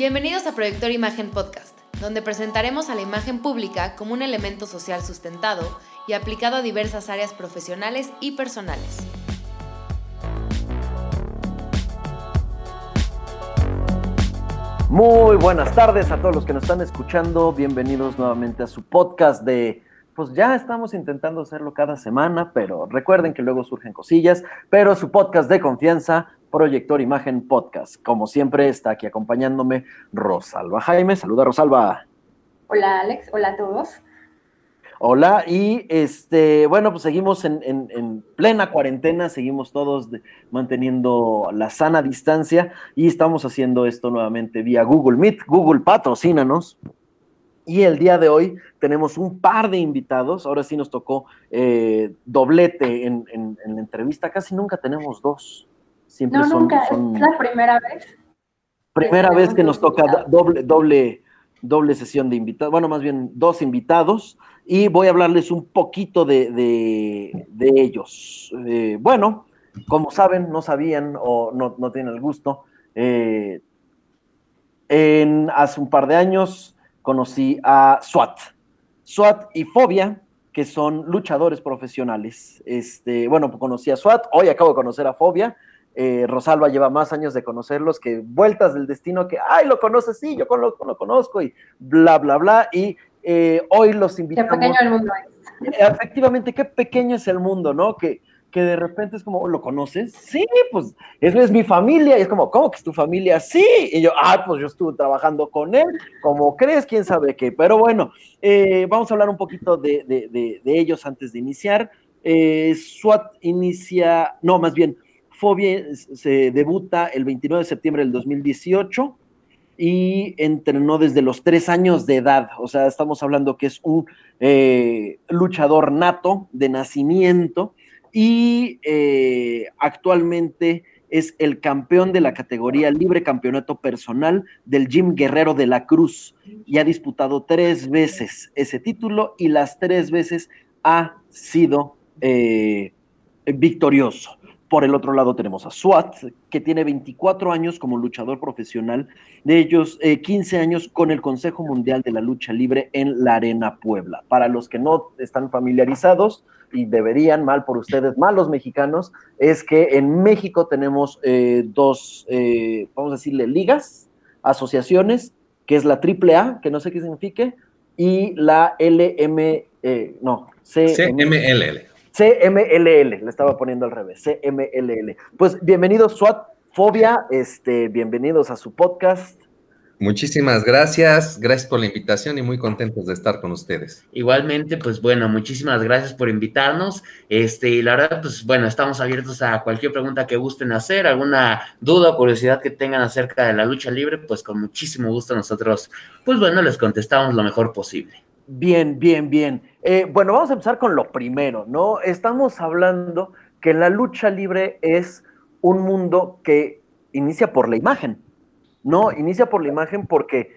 Bienvenidos a Proyector Imagen Podcast, donde presentaremos a la imagen pública como un elemento social sustentado y aplicado a diversas áreas profesionales y personales. Muy buenas tardes a todos los que nos están escuchando. Bienvenidos nuevamente a su podcast de pues ya estamos intentando hacerlo cada semana, pero recuerden que luego surgen cosillas, pero su podcast de confianza, Proyector Imagen Podcast. Como siempre, está aquí acompañándome Rosalba Jaime. Saluda, Rosalba. Hola, Alex. Hola a todos. Hola, y este, bueno, pues seguimos en, plena cuarentena, seguimos todos manteniendo la sana distancia y estamos haciendo esto nuevamente vía Google Meet. Google, patrocínanos. Y el día de hoy tenemos un par de invitados. Ahora sí nos tocó eh, doblete en, la entrevista. Casi nunca tenemos dos. Siempre no, nunca. es la primera vez. Primera vez que nos toca doble, doble, doble sesión de invitados. Bueno, más bien dos invitados. Y voy a hablarles un poquito de, ellos. Eh, bueno, como saben, no sabían o no, tienen el gusto. Eh, en, hace un par de años conocí a SWAT. SWAT y Fobia, que son luchadores profesionales. Este, bueno, conocí a SWAT, hoy acabo de conocer a Fobia. Eh, Rosalba lleva más años de conocerlos que vueltas del destino que, ay, lo conoces, sí, yo lo, lo conozco y bla, bla, bla. Y eh, hoy los invitamos. Qué pequeño el mundo es. Efectivamente, qué pequeño es el mundo, ¿no? Que, que de repente es como, ¿lo conoces? Sí, pues eso es mi familia. Y es como, ¿cómo que es tu familia? Sí. Y yo, ah, pues yo estuve trabajando con él. ¿Cómo crees? ¿Quién sabe qué? Pero bueno, eh, vamos a hablar un poquito de, de, de, ellos antes de iniciar. Eh, SWAT inicia, no, más bien, Fobia se debuta el 29 de septiembre del 2018 y entrenó desde los tres años de edad. O sea, estamos hablando que es un eh, luchador nato de nacimiento y eh, actualmente es el campeón de la categoría libre campeonato personal del Jim Guerrero de la Cruz y ha disputado tres veces ese título y las tres veces ha sido eh, victorioso. Por el otro lado tenemos a SWAT, que tiene 24 años como luchador profesional, de ellos 15 eh, años con el Consejo Mundial de la Lucha Libre en la Arena Puebla. Para los que no están familiarizados, y deberían, mal por ustedes, mal los mexicanos, es que en México tenemos eh, dos, eh, vamos a decirle, ligas, asociaciones, que es la AAA, que no sé qué signifique, y la LM, no, CMLL. CMLL, le estaba poniendo al revés, CMLL. Pues bienvenidos, SWAT Fobia, este, bienvenidos a su podcast. Muchísimas gracias, gracias por la invitación y muy contentos de estar con ustedes. Igualmente, pues bueno, muchísimas gracias por invitarnos. Este, y la verdad, pues bueno, estamos abiertos a cualquier pregunta que gusten hacer, alguna duda o curiosidad que tengan acerca de la lucha libre, pues con muchísimo gusto nosotros, pues bueno, les contestamos lo mejor posible. Bien, bien, bien. Eh, bueno, vamos a empezar con lo primero, ¿no? Estamos hablando que la lucha libre es un mundo que inicia por la imagen, ¿no? Inicia por la imagen porque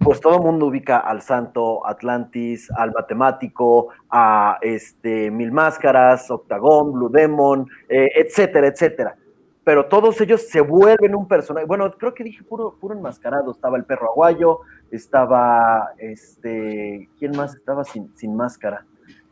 pues todo el mundo ubica al Santo, Atlantis, al Matemático, a este, Mil Máscaras, Octagón, Blue Demon, eh, etcétera, etcétera. Pero todos ellos se vuelven un personaje. Bueno, creo que dije puro, puro enmascarado. Estaba el perro aguayo, estaba, este, ¿quién más estaba sin, sin máscara?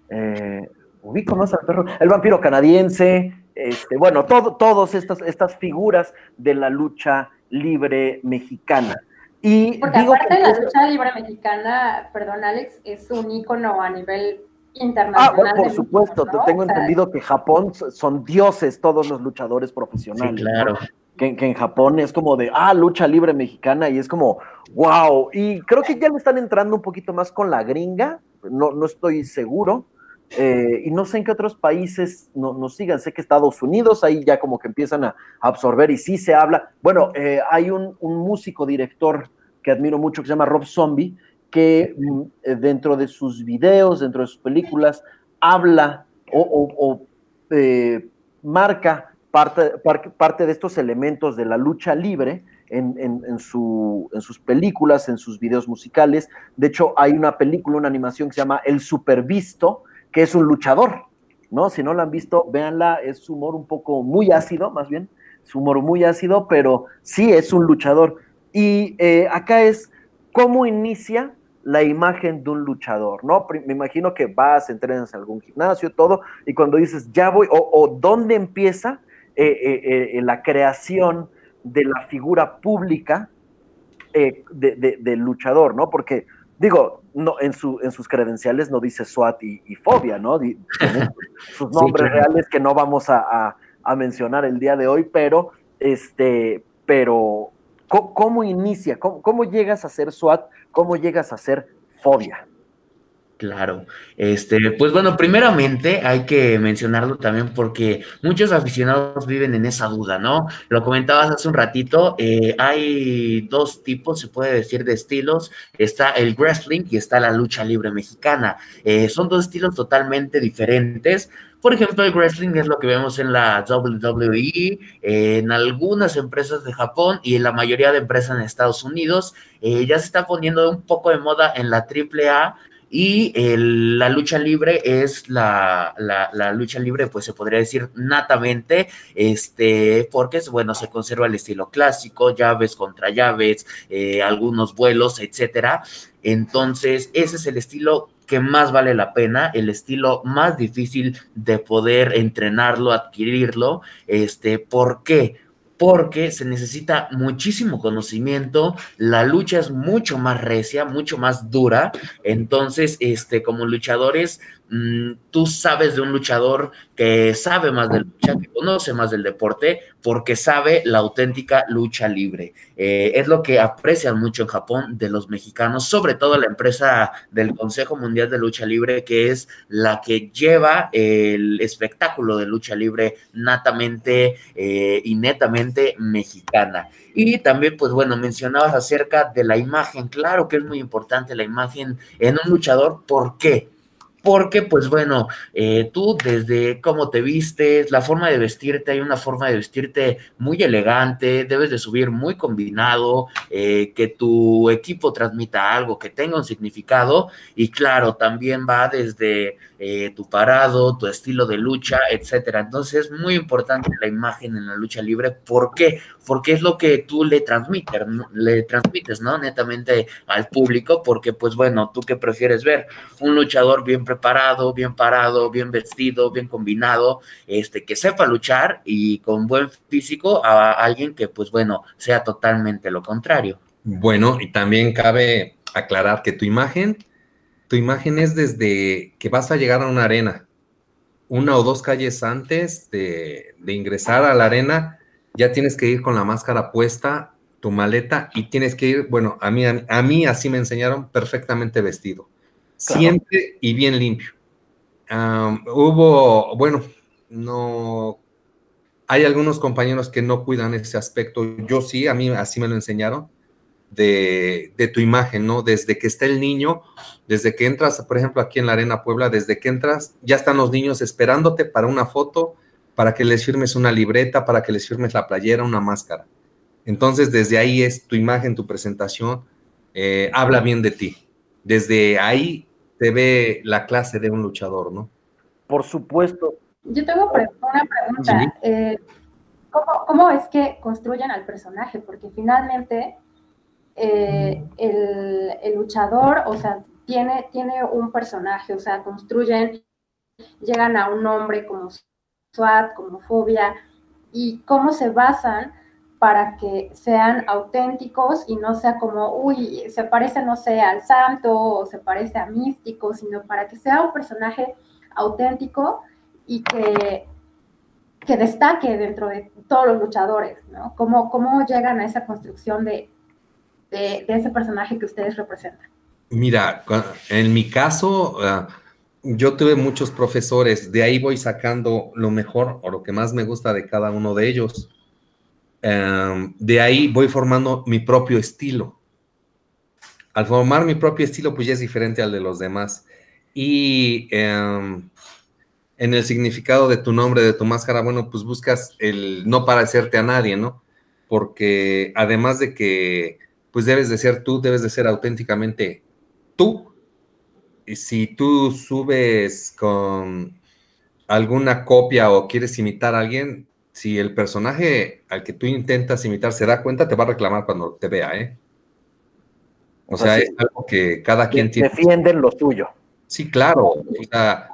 Eh, ubico más al perro, el vampiro canadiense, este, bueno, todo, todas estas, estas figuras de la lucha libre mexicana. Y Porque aparte de la lucha libre mexicana, perdón Alex, es un ícono a nivel internacional. Ah, bueno, por supuesto, tengo entendido que Japón son dioses todos los luchadores profesionales. Sí, claro que, en Japón es como de, ah, lucha libre mexicana y es como, wow. Y creo que ya le están entrando un poquito más con la gringa, no, no estoy seguro. Eh, y no sé en qué otros países nos no sigan, sé que Estados Unidos ahí ya como que empiezan a, absorber y sí se habla. Bueno, eh, hay un, músico director que admiro mucho que se llama Rob Zombie, que eh, dentro de sus videos, dentro de sus películas, habla o, marca parte, parte de estos elementos de la lucha libre en, sus películas, en sus videos musicales. De hecho, hay una película, una animación que se llama El Supervisto, que es un luchador, ¿no? Si no la han visto, véanla, es su humor un poco muy ácido, más bien, su humor muy ácido, pero sí es un luchador. Y eh, acá es cómo inicia la imagen de un luchador, ¿no? Me imagino que vas, entrenas en algún gimnasio, todo, y cuando dices, ya voy, o, dónde empieza eh, eh, la creación de la figura pública del luchador, ¿no? Porque, digo, no, en, su, en sus credenciales no dice SWAT y, fobia, ¿no? sus nombres reales que no vamos a, a, mencionar el día de hoy, pero, este, pero ¿Cómo, inicia? ¿Cómo, llegas a ser SWAT? ¿Cómo llegas a ser fobia? Claro, este, pues bueno, primeramente hay que mencionarlo también porque muchos aficionados viven en esa duda, ¿no? Lo comentabas hace un ratito, eh, hay dos tipos, se puede decir, de estilos, está el wrestling y está la lucha libre mexicana. Eh, son dos estilos totalmente diferentes, por ejemplo, el wrestling es lo que vemos en la WWE, en algunas empresas de Japón y en la mayoría de empresas en Estados Unidos. Eh, ya se está poniendo un poco de moda en la AAA y la lucha libre es la, lucha libre, pues se podría decir natamente, este, porque bueno, se conserva el estilo clásico, llaves contra llaves, eh, algunos vuelos, etcétera. Entonces, ese es el estilo que más vale la pena, el estilo más difícil de poder entrenarlo, adquirirlo. Este, ¿por qué? Porque se necesita muchísimo conocimiento, la lucha es mucho más recia, mucho más dura. Entonces, este, como luchadores, tú sabes de un luchador que sabe más de lucha, que conoce más del deporte, porque sabe la auténtica lucha libre. Eh, es lo que aprecian mucho en Japón de los mexicanos, sobre todo la empresa del Consejo Mundial de Lucha Libre, que es la que lleva el espectáculo de lucha libre natamente eh, y netamente mexicana. Y también, pues bueno, mencionabas acerca de la imagen. Claro que es muy importante la imagen en un luchador. ¿Por qué? Porque pues bueno, eh, tú desde cómo te vistes, la forma de vestirte, hay una forma de vestirte muy elegante, debes de subir muy combinado, eh, que tu equipo transmita algo, que tenga un significado y claro, también va desde eh, tu parado, tu estilo de lucha, etcétera. Entonces es muy importante la imagen en la lucha libre. ¿Por qué? Porque es lo que tú le transmites, ¿no? Netamente al público, porque pues bueno, tú qué prefieres ver un luchador bien preparado, bien parado, bien vestido, bien combinado, este, que sepa luchar y con buen físico a alguien que pues bueno, sea totalmente lo contrario. Bueno, y también cabe aclarar que tu imagen tu imagen es desde que vas a llegar a una arena, una o dos calles antes de, ingresar a la arena, ya tienes que ir con la máscara puesta, tu maleta y tienes que ir, bueno, a mí, a, mí así me enseñaron, perfectamente vestido, siempre y bien limpio. hubo, bueno, no, hay algunos compañeros que no cuidan ese aspecto, yo sí, a mí así me lo enseñaron, de, tu imagen, ¿no? Desde que está el niño, desde que entras, por ejemplo, aquí en la Arena Puebla, desde que entras, ya están los niños esperándote para una foto, para que les firmes una libreta, para que les firmes la playera, una máscara. Entonces, desde ahí es tu imagen, tu presentación, eh, habla bien de ti. Desde ahí te ve la clase de un luchador, ¿no? Por supuesto. Yo tengo una pregunta. Eh, ¿cómo, ¿Cómo es que construyen al personaje? Porque finalmente eh, el, luchador, o sea, tiene, tiene un personaje, o sea, construyen, llegan a un nombre como SWAT, como Fobia, y cómo se basan para que sean auténticos y no sea como, uy, se parece, no sé, al santo o se parece a místico, sino para que sea un personaje auténtico y que, que destaque dentro de todos los luchadores, ¿no? ¿Cómo, cómo llegan a esa construcción de, de, ese personaje que ustedes representan? Mira, en mi caso, ah, yo tuve muchos profesores, de ahí voy sacando lo mejor o lo que más me gusta de cada uno de ellos. Em, de ahí voy formando mi propio estilo. Al formar mi propio estilo, pues ya es diferente al de los demás. Y em, en el significado de tu nombre, de tu máscara, bueno, pues buscas el no parecerte a nadie, ¿no? Porque además de que pues debes de ser tú, debes de ser auténticamente tú. Y si tú subes con alguna copia o quieres imitar a alguien, si el personaje al que tú intentas imitar se da cuenta, te va a reclamar cuando te vea, ¿eh? O sea, es algo que cada quien tiene. Defienden lo suyo. Sí, claro. O sea,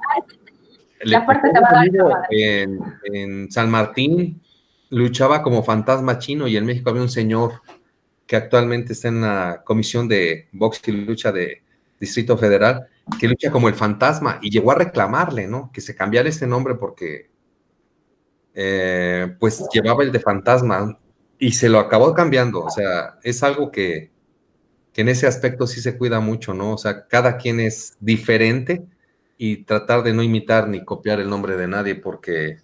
en, en San Martín luchaba como fantasma chino y en México había un señor que actualmente está en la comisión de box y lucha de Distrito Federal, que lucha como el fantasma y llegó a reclamarle, ¿no? Que se cambiara ese nombre porque eh, pues llevaba el de fantasma y se lo acabó cambiando. O sea, es algo que, que en ese aspecto sí se cuida mucho, ¿no? O sea, cada quien es diferente y tratar de no imitar ni copiar el nombre de nadie porque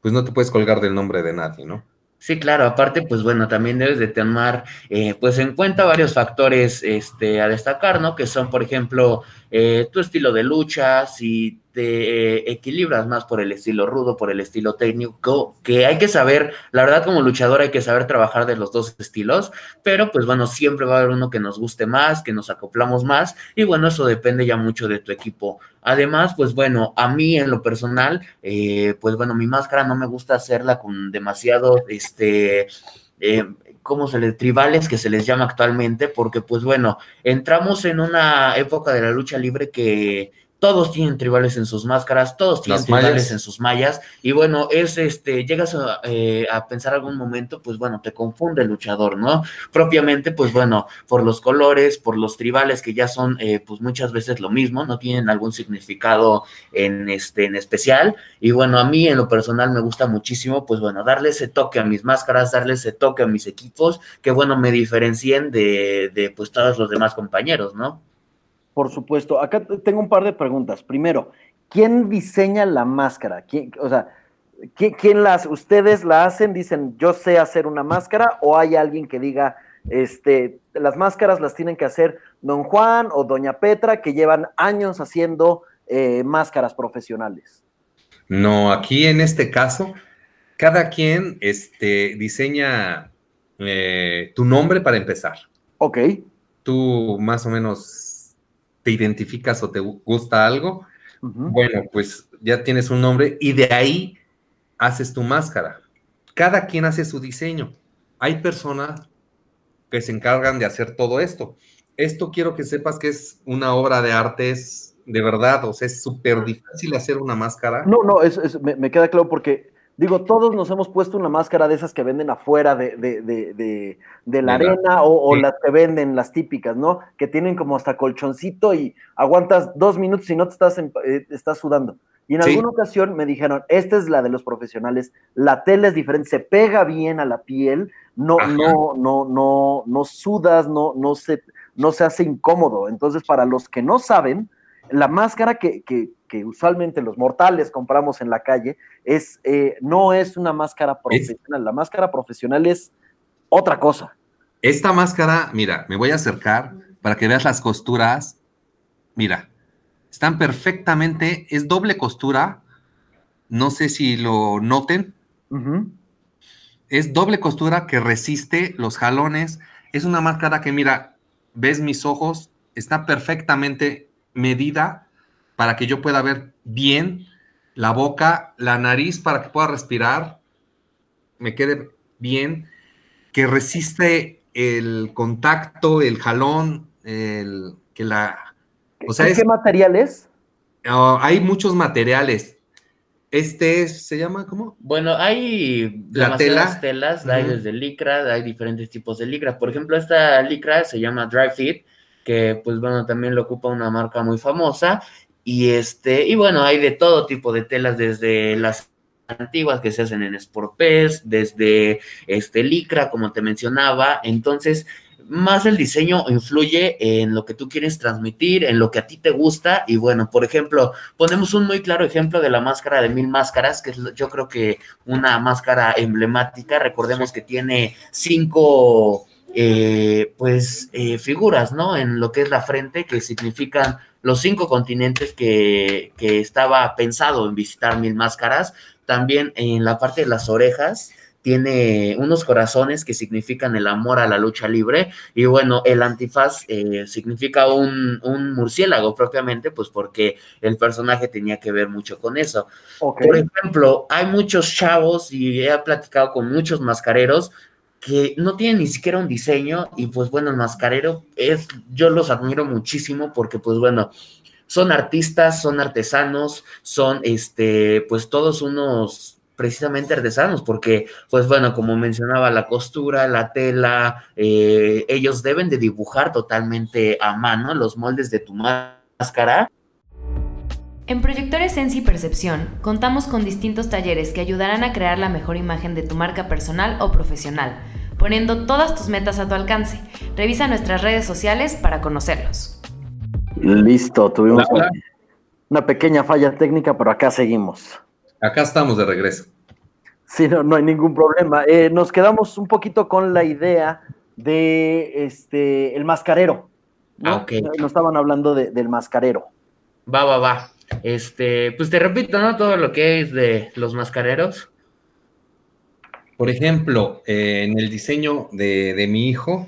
pues no te puedes colgar del nombre de nadie, ¿no? Sí, claro, aparte, pues bueno, también debes de tomar eh, pues en cuenta varios factores este, a destacar, ¿no? Que son, por ejemplo, eh, tu estilo de lucha, si te eh, equilibras más por el estilo rudo, por el estilo técnico, que hay que saber, la verdad como luchador hay que saber trabajar de los dos estilos, pero pues bueno, siempre va a haber uno que nos guste más, que nos acoplamos más, y bueno, eso depende ya mucho de tu equipo. Además, pues bueno, a mí en lo personal, eh, pues bueno, mi máscara no me gusta hacerla con demasiado, este... Eh, ¿cómo se les, tribales que se les llama actualmente, porque pues bueno, entramos en una época de la lucha libre que todos tienen tribales en sus máscaras, todos tienen tribales en sus mallas, y bueno, es este, llegas eh, a, pensar algún momento, pues bueno, te confunde el luchador, ¿no? Propiamente, pues bueno, por los colores, por los tribales que ya son, eh, pues muchas veces lo mismo, no tienen algún significado en este, en especial, y bueno, a mí en lo personal me gusta muchísimo, pues bueno, darle ese toque a mis máscaras, darle ese toque a mis equipos, que bueno, me diferencien de, de pues todos los demás compañeros, ¿no? Por supuesto. Acá tengo un par de preguntas. Primero, ¿quién diseña la máscara? ¿Quién, o sea, ¿quién, las, ustedes la hacen, dicen, yo sé hacer una máscara, o hay alguien que diga, este, las máscaras las tienen que hacer don Juan o doña Petra, que llevan años haciendo eh, máscaras profesionales? No, aquí en este caso, cada quien este, diseña eh, tu nombre para empezar. Ok. Tú más o menos te identificas o te gusta algo, bueno, pues ya tienes un nombre y de ahí haces tu máscara. Cada quien hace su diseño. Hay personas que se encargan de hacer todo esto. Esto quiero que sepas que es una obra de arte, es de verdad, o sea, es súper difícil hacer una máscara. No, no, es, me, me, queda claro porque Digo, todos nos hemos puesto una máscara de esas que venden afuera de, la arena o, las que venden, las típicas, ¿no? Que tienen como hasta colchoncito y aguantas dos minutos y no te estás, eh, estás sudando. Y en alguna ocasión me dijeron, esta es la de los profesionales, la tela es diferente, se pega bien a la piel, no, no, no, no, no sudas, no, no, se, no se hace incómodo. Entonces, para los que no saben, la máscara que, usualmente los mortales compramos en la calle es, eh, no es una máscara profesional. la máscara profesional es otra cosa. Esta máscara, mira, me voy a acercar para que veas las costuras. Mira, están perfectamente, es doble costura. No sé si lo noten. Es doble costura que resiste los jalones. Es una máscara que, mira, ves mis ojos, está perfectamente medida para que yo pueda ver bien la boca, la nariz para que pueda respirar, me quede bien, que resiste el contacto, el jalón, el que la... O sea, ¿Qué materiales? Ah, hay muchos materiales. Este se llama, ¿cómo? Bueno, hay la tela. telas, hay desde licra, hay diferentes tipos de licra. Por ejemplo, esta licra se llama Dry Fit que pues bueno, también lo ocupa una marca muy famosa. Y este, y bueno, hay de todo tipo de telas, desde las antiguas que se hacen en Sportpes, desde este licra, como te mencionaba. Entonces, más el diseño influye en lo que tú quieres transmitir, en lo que a ti te gusta. Y bueno, por ejemplo, ponemos un muy claro ejemplo de la máscara de mil máscaras, que es yo creo que una máscara emblemática. Recordemos que tiene cinco eh, pues eh, figuras, ¿no? En lo que es la frente, que significan los cinco continentes que, que, estaba pensado en visitar Mil Máscaras. También en la parte de las orejas tiene unos corazones que significan el amor a la lucha libre y bueno, el antifaz eh, significa un, un, murciélago propiamente, pues porque el personaje tenía que ver mucho con eso. Por ejemplo, hay muchos chavos y he platicado con muchos mascareros que no tienen ni siquiera un diseño y pues bueno, el mascarero es, yo los admiro muchísimo porque pues bueno, son artistas, son artesanos, son este, pues todos unos precisamente artesanos, porque, pues bueno, como mencionaba, la costura, la tela, eh, ellos deben de dibujar totalmente a mano los moldes de tu máscara. En Proyectores Sensi Percepción contamos con distintos talleres que ayudarán a crear la mejor imagen de tu marca personal o profesional, poniendo todas tus metas a tu alcance. Revisa nuestras redes sociales para conocerlos. Listo, tuvimos una pequeña falla técnica, pero acá seguimos. Acá estamos de regreso. Sí, no, no hay ningún problema. Eh, nos quedamos un poquito con la idea de este el mascarero. ¿no? Ah, Nos estaban hablando del mascarero. Va, va, va. Este, pues te repito, ¿no? Todo lo que es de los mascareros. Por ejemplo, eh, en el diseño de, de mi hijo,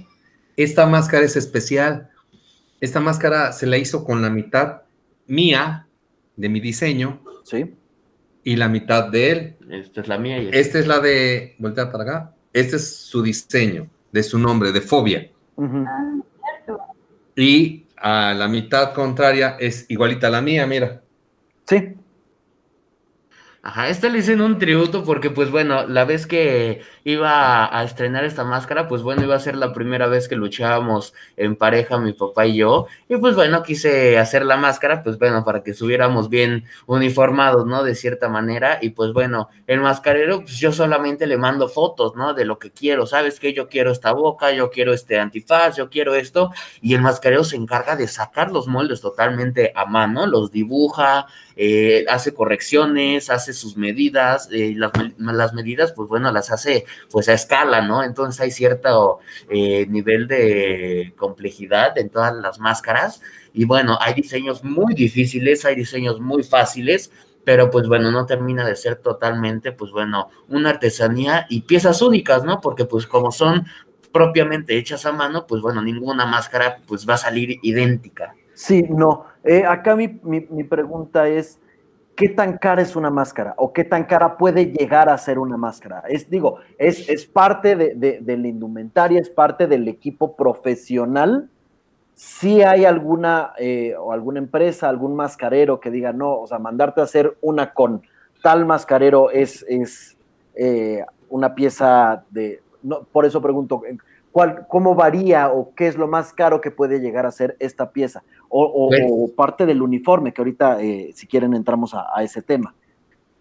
esta máscara es especial. Esta máscara se la hizo con la mitad mía de mi diseño. Sí y la mitad de él. Esta es la mía. Y esta es la de, voltea para acá, este es su diseño, de su nombre, de fobia. Ah, y a la mitad contraria es igualita a la mía, mira. Sí. Ajá, esta le hice un tributo porque, pues bueno, la vez que iba a estrenar esta máscara, pues bueno, iba a ser la primera vez que luchábamos en pareja, mi papá y yo. Y pues bueno, quise hacer la máscara, pues bueno, para que estuviéramos bien uniformados, ¿no? De cierta manera. Y pues bueno, el mascarero, pues yo solamente le mando fotos, ¿no? De lo que quiero, ¿sabes qué? Yo quiero esta boca, yo quiero este antifaz, yo quiero esto. Y el mascarero se encarga de sacar los moldes totalmente a mano, los dibuja, eh, hace correcciones, hace sus medidas, eh, las, las, medidas, pues bueno, las hace pues a escala, ¿no? Entonces hay cierto eh, nivel de complejidad en todas las máscaras y bueno, hay diseños muy difíciles, hay diseños muy fáciles, pero pues bueno, no termina de ser totalmente, pues bueno, una artesanía y piezas únicas, ¿no? Porque pues como son propiamente hechas a mano, pues bueno, ninguna máscara pues va a salir idéntica. Sí, no. Eh, acá mi, mi, pregunta es, ¿qué tan cara es una máscara? ¿O qué tan cara puede llegar a ser una máscara? Es, digo, es, es parte de, de, la indumentaria, es parte del equipo profesional. Si hay alguna, eh, o alguna empresa, algún mascarero que diga, no, o sea, mandarte a hacer una con tal mascarero es, es eh, una pieza de, no, por eso pregunto, ¿Cómo varía o qué es lo más caro que puede llegar a ser esta pieza? O, pues parte del uniforme, que ahorita, eh, si quieren, entramos a, ese tema.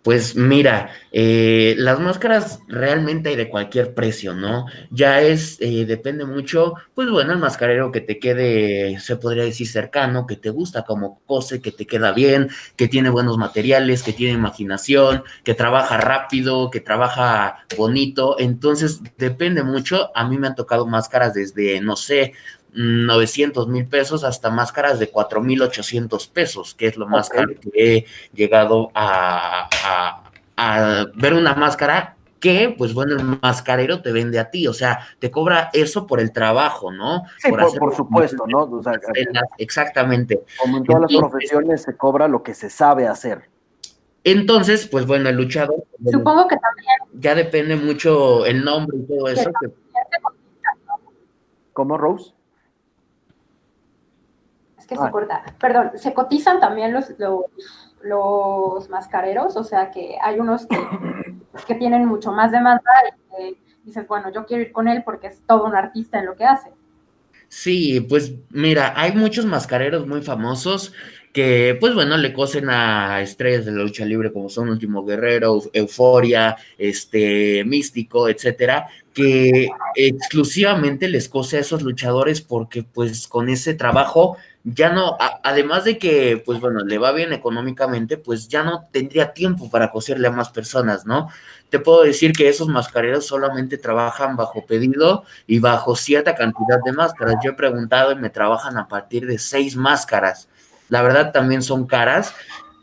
Pues mira, eh, las máscaras realmente hay de cualquier precio, ¿no? Ya es, eh, depende mucho, pues bueno, el mascarero que te quede, se podría decir cercano, que te gusta como cose, que te queda bien, que tiene buenos materiales, que tiene imaginación, que trabaja rápido, que trabaja bonito. Entonces, depende mucho. A mí me han tocado máscaras desde, no sé, 900 mil pesos hasta máscaras de 4 mil 800 pesos, que es lo más caro que he llegado a, ver una máscara que, pues bueno, el mascarero te vende a ti, o sea, te cobra eso por el trabajo, ¿no? Sí, por, supuesto, ¿no? exactamente. Como en todas las profesiones se cobra lo que se sabe hacer. Entonces, pues bueno, el luchador. Supongo que también. Ya depende mucho el nombre y todo eso. ¿Cómo, Rose? Que se corta. Perdón, se cotizan también los, los, mascareros, o sea que hay unos que, tienen mucho más demanda y que dices, bueno, yo quiero ir con él porque es todo un artista en lo que hace. Sí, pues mira, hay muchos mascareros muy famosos que, pues bueno, le cosen a estrellas de la lucha libre como son Último Guerrero, Euforia, este, Místico, etcétera, que exclusivamente les cose a esos luchadores porque, pues, con ese trabajo ya no, además de que, pues bueno, le va bien económicamente, pues ya no tendría tiempo para coserle a más personas, ¿no? Te puedo decir que esos mascareros solamente trabajan bajo pedido y bajo cierta cantidad de máscaras. Yo he preguntado y me trabajan a partir de seis máscaras. La verdad también son caras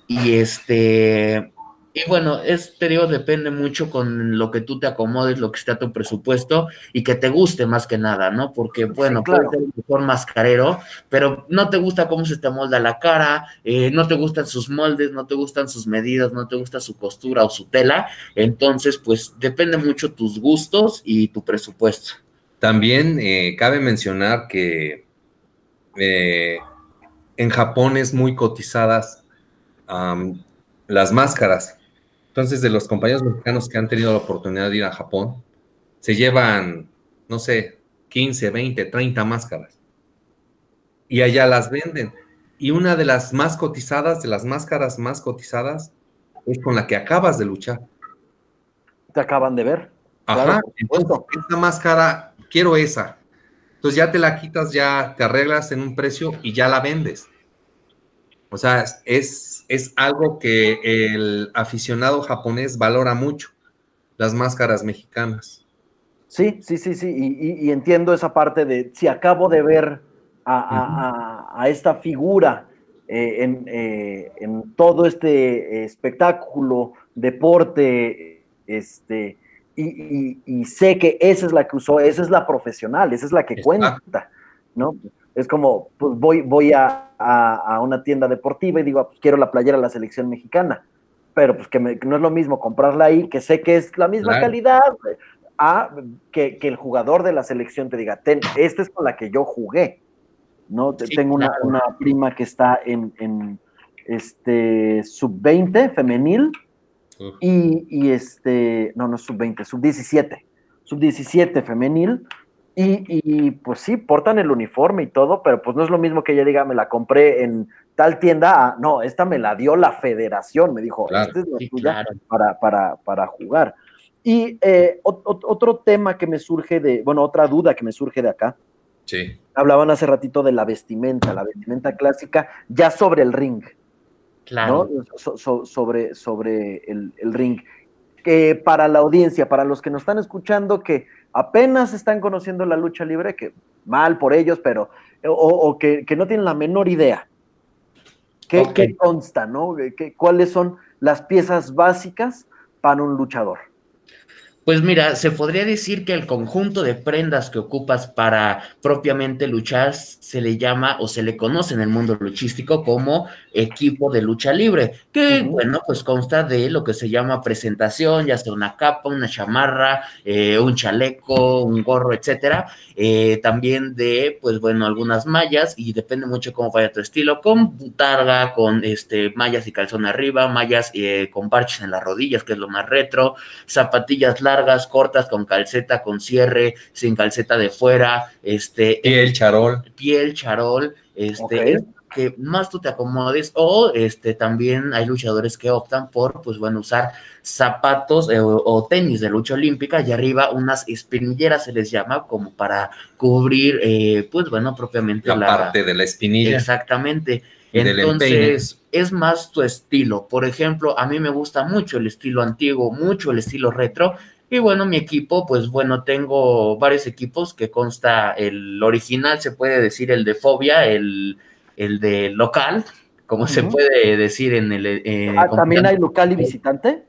y este, y bueno, este digo, depende mucho con lo que tú te acomodes, lo que esté a tu presupuesto y que te guste más que nada, ¿no? Porque, bueno, puede ser el mejor mascarero, pero no te gusta cómo se te molda la cara, eh, no te gustan sus moldes, no te gustan sus medidas, no te gusta su costura o su tela. Entonces, pues depende mucho tus gustos y tu presupuesto. También eh, cabe mencionar que eh, en Japón es muy cotizadas las máscaras. Entonces, de los compañeros mexicanos que han tenido la oportunidad de ir a Japón, se llevan, no sé, 15, 20, 30 máscaras. Y allá las venden. Y una de las más cotizadas, de las máscaras más cotizadas, es con la que acabas de luchar. Te acaban de ver. Ajá. Entonces, esta máscara, quiero esa. Entonces ya te la quitas, ya te arreglas en un precio y ya la vendes. O sea, es, es algo que el aficionado japonés valora mucho, las máscaras mexicanas. Sí, sí, sí, sí, y, entiendo esa parte de si acabo de ver a, esta figura eh, eh, en, todo este espectáculo, deporte, este, y, sé que esa es la que usó, esa es la profesional, esa es la que cuenta, ¿no? Es como, pues voy, voy a, una tienda deportiva y digo, pues quiero la playera de la selección mexicana, pero pues que, no es lo mismo comprarla ahí, que sé que es la misma calidad, a que, el jugador de la selección te diga, ten, esta es con la que yo jugué, ¿no? Tengo una, prima que está en, este sub-20 femenil y, y, este, no, no sub-20, sub-17, sub-17 femenil y, pues sí, portan el uniforme y todo, pero pues no es lo mismo que ella diga, me la compré en tal tienda, no, esta me la dio la federación, me dijo, esta es la tuya para, jugar. Y eh, otro tema que me surge de, bueno, otra duda que me surge de acá. Sí. Hablaban hace ratito de la vestimenta, la vestimenta clásica, ya sobre el ring. Claro. sobre sobre el, el ring. Que para la audiencia, para los que nos están escuchando, que apenas están conociendo la lucha libre, que mal por ellos, pero, o, que, no tienen la menor idea. ¿Qué, consta, no? ¿Qué, ¿Cuáles son las piezas básicas para un luchador? Pues mira, se podría decir que el conjunto de prendas que ocupas para propiamente luchar se le llama o se le conoce en el mundo luchístico como equipo de lucha libre, que bueno, pues consta de lo que se llama presentación, ya sea una capa, una chamarra, eh, un chaleco, un gorro, etcétera. Eh, también de, pues bueno, algunas mallas y depende mucho cómo vaya tu estilo, con butarga, con este mallas y calzón arriba, mallas eh, con parches en las rodillas, que es lo más retro, zapatillas largas largas, cortas, con calceta, con cierre, sin calceta de fuera, este... Piel charol. Piel charol, este... que más tú te acomodes o este también hay luchadores que optan por pues bueno usar zapatos eh, o, tenis de lucha olímpica y arriba unas espinilleras se les llama como para cubrir eh, pues bueno propiamente la, parte de la espinilla. Exactamente. Entonces es más tu estilo. Por ejemplo a mí me gusta mucho el estilo antiguo mucho el estilo retro y bueno, mi equipo, pues bueno, tengo varios equipos que consta el original, se puede decir el de Fobia, el, el de local, como se puede decir en el... Eh, ah, ¿También hay local y visitante?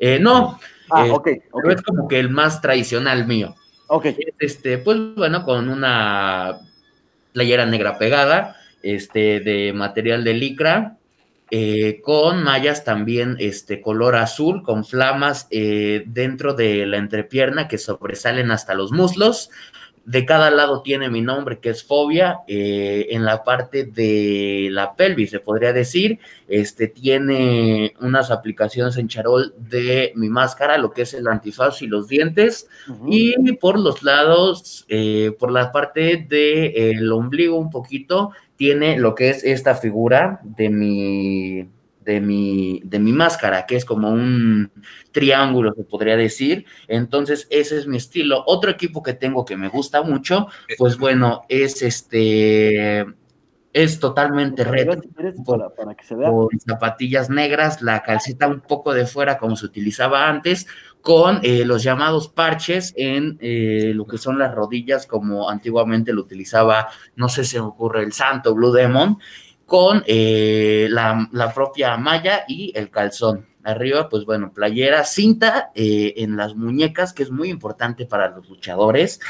Eh, no, ah, eh, Pero es como que el más tradicional mío. Ok. Este, pues bueno, con una playera negra pegada, este, de material de licra, eh, con mallas también este color azul, con flamas eh, dentro de la entrepierna que sobresalen hasta los muslos. De cada lado tiene mi nombre, que es Fobia. Eh, en la parte de la pelvis, se podría decir, este tiene unas aplicaciones en charol de mi máscara, lo que es el antifaz y los dientes. Y por los lados, por la parte del ombligo un poquito, tiene lo que es esta figura de mi, de mi, de mi máscara, que es como un triángulo, se podría decir. Entonces, ese es mi estilo. Otro equipo que tengo que me gusta mucho, pues bueno, es este es totalmente retro. Para, que se vea. Con zapatillas negras, la calceta un poco de fuera como se utilizaba antes, con eh, los llamados parches en eh, lo que son las rodillas, como antiguamente lo utilizaba, no sé si me ocurre, el santo Blue Demon, con eh, la, propia malla y el calzón. arriba, pues bueno, playera, cinta eh, en las muñecas, que es muy importante para los luchadores,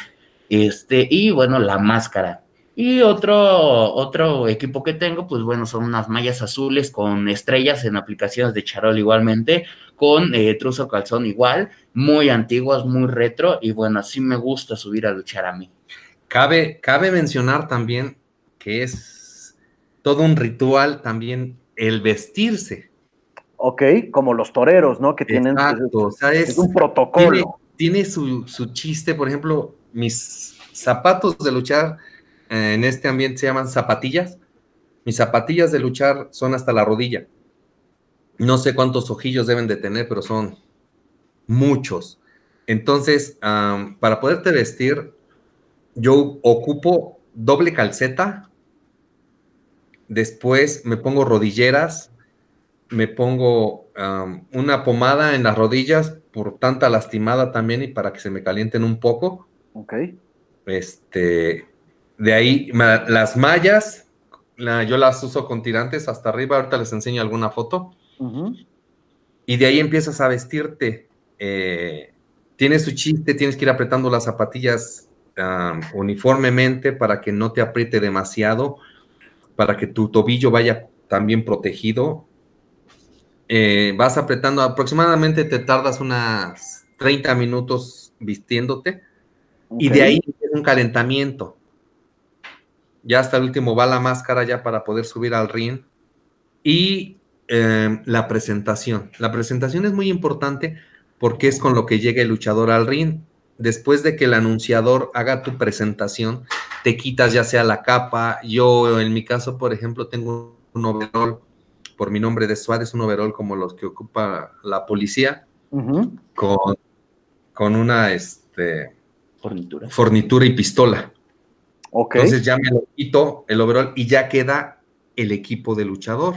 este, y bueno, la máscara. Y otro, otro equipo que tengo, pues bueno, son unas mallas azules con estrellas en aplicaciones de charol igualmente, con eh, calzón igual, muy antiguas, muy retro, y bueno, así me gusta subir a luchar a mí. Cabe, cabe mencionar también que es todo un ritual también el vestirse. Ok, como los toreros, ¿no? Que tienen es, un protocolo. Tiene, su, su, chiste, por ejemplo, mis zapatos de luchar eh, en este ambiente se llaman zapatillas. Mis zapatillas de luchar son hasta la rodilla. No sé cuántos ojillos deben de tener, pero son muchos. Entonces, para poderte vestir, yo ocupo doble calceta, después me pongo rodilleras, me pongo una pomada en las rodillas por tanta lastimada también y para que se me calienten un poco. Ok. Este, de ahí las mallas, yo las uso con tirantes hasta arriba, ahorita les enseño alguna foto. Y de ahí empiezas a vestirte. Eh, tiene su chiste, tienes que ir apretando las zapatillas uniformemente para que no te apriete demasiado, para que tu tobillo vaya también protegido. Eh, vas apretando, aproximadamente te tardas unas 30 minutos vistiéndote y de ahí es un calentamiento. Ya hasta el último va la máscara ya para poder subir al ring. Y Em, la presentación. La presentación es muy importante porque es con lo que llega el luchador al ring. Después de que el anunciador haga tu presentación, te quitas ya sea la capa. Yo, en mi caso, por ejemplo, tengo un overall, por mi nombre de Suárez, un overall como los que ocupa la policía, con, con, una este, fornitura. fornitura y pistola. Entonces ya me lo quito el overall y ya queda el equipo de luchador.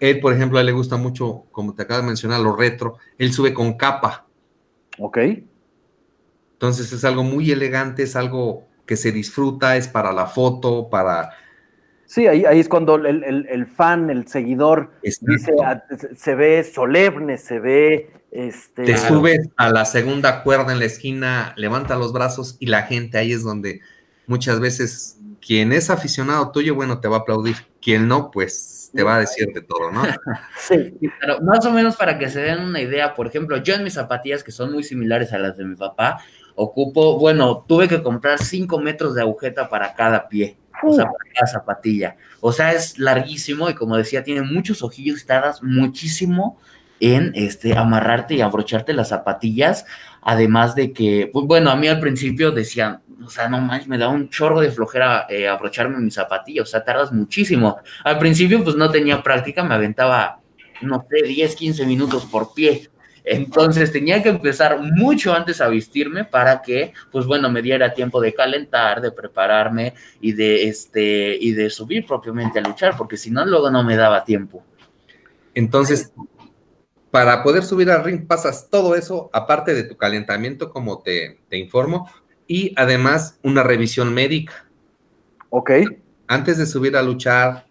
Él, por ejemplo, a él le gusta mucho, como te acabo de mencionar, lo retro. Él sube con capa. Ok. Entonces es algo muy elegante, es algo que se disfruta, es para la foto, para... Sí, ahí, ahí es cuando el, fan, el seguidor, dice, ah, se ve solemne, se ve... Este... Te subes a la segunda cuerda en la esquina, levanta los brazos y la gente ahí es donde muchas veces quien es aficionado tuyo, bueno, te va a aplaudir. Quien no, pues te va a decir de todo, ¿no? Sí. Pero más o menos para que se den una idea, por ejemplo, yo en mis zapatillas, que son muy similares a las de mi papá, ocupo, bueno, tuve que comprar 5 metros de agujeta para cada pie, o sea, para cada zapatilla. O sea, es larguísimo y como decía, tiene muchos ojillos, tardas muchísimo en este, amarrarte y abrocharte las zapatillas, además de que, pues bueno, a mí al principio decían, o sea, no más, me da un chorro de flojera eh, abrocharme mis zapatillas, o sea, tardas muchísimo. Al principio, pues no tenía práctica, me aventaba, no sé, 10, 15 minutos por pie. Entonces tenía que empezar mucho antes a vestirme para que, pues bueno, me diera tiempo de calentar, de prepararme y de este y de subir propiamente a luchar, porque si no luego no me daba tiempo. Entonces, para poder subir al ring pasas todo eso, aparte de tu calentamiento, como te, te informo, y además una revisión médica. Ok. Antes de subir a luchar,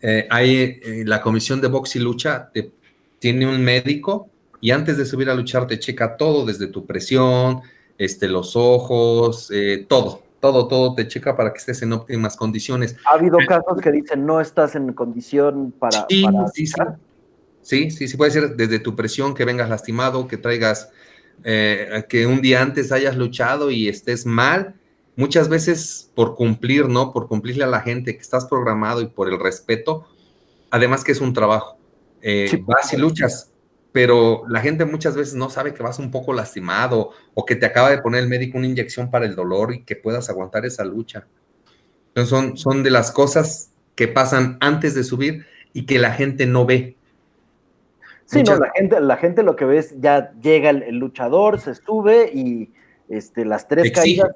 eh, hay eh, la comisión de box y lucha, te, tiene un médico y antes de subir a luchar te checa todo, desde tu presión, este, los ojos, eh, todo, todo, todo te checa para que estés en óptimas condiciones. Ha habido casos que dicen no estás en condición para... Sí, sí, sí. Sí, sí, sí, puede ser desde tu presión, que vengas lastimado, que traigas eh, que un día antes hayas luchado y estés mal, muchas veces por cumplir, ¿no? Por cumplirle a la gente que estás programado y por el respeto, además que es un trabajo. Eh, vas y luchas, pero la gente muchas veces no sabe que vas un poco lastimado o que te acaba de poner el médico una inyección para el dolor y que puedas aguantar esa lucha. Entonces son, son de las cosas que pasan antes de subir y que la gente no ve. Sí, no, la gente, la gente lo que ves, ya llega el, luchador, se sube y este, las tres caídas,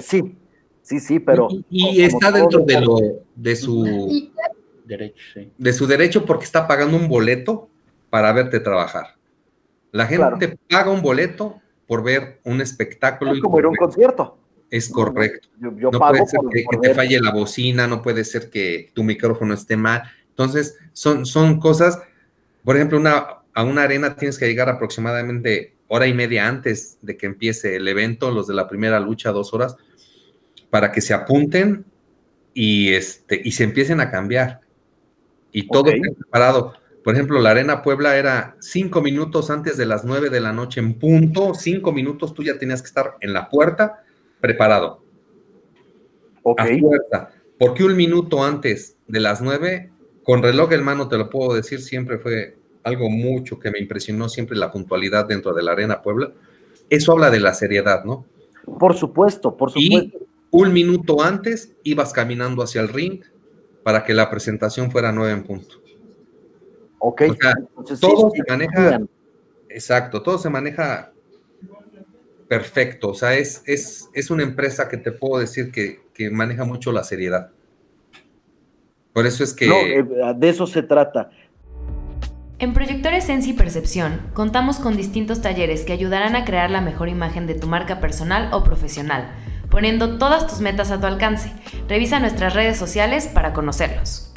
sí, sí, sí, pero... Y, está dentro de, lo, de su derecho, de su derecho porque está pagando un boleto para verte trabajar. La gente paga un boleto por ver un espectáculo. Es como ir a un concierto. Es correcto. no puede ser que, te falle la bocina, no puede ser que tu micrófono esté mal. Entonces, son, son cosas, por ejemplo, una, a una arena tienes que llegar aproximadamente hora y media antes de que empiece el evento, los de la primera lucha, dos horas, para que se apunten y, este, y se empiecen a cambiar. Y todo preparado. Por ejemplo, la Arena Puebla era cinco minutos antes de las nueve de la noche en punto, cinco minutos tú ya tenías que estar en la puerta preparado. Ok. A fuerza. Porque un minuto antes de las nueve, con reloj en mano, te lo puedo decir, siempre fue algo mucho que me impresionó siempre la puntualidad dentro de la Arena Puebla. Eso habla de la seriedad, ¿no? Por supuesto, por supuesto. Y un minuto antes ibas caminando hacia el ring para que la presentación fuera nueve en punto. Ok. O sea, todo se maneja. Exacto, todo se maneja perfecto. O sea, es, es, es una empresa que te puedo decir que, que, maneja mucho la seriedad. Por eso es que. No, eh, de eso se trata. En Proyectores Sensi Percepción contamos con distintos talleres que ayudarán a crear la mejor imagen de tu marca personal o profesional, poniendo todas tus metas a tu alcance. Revisa nuestras redes sociales para conocerlos.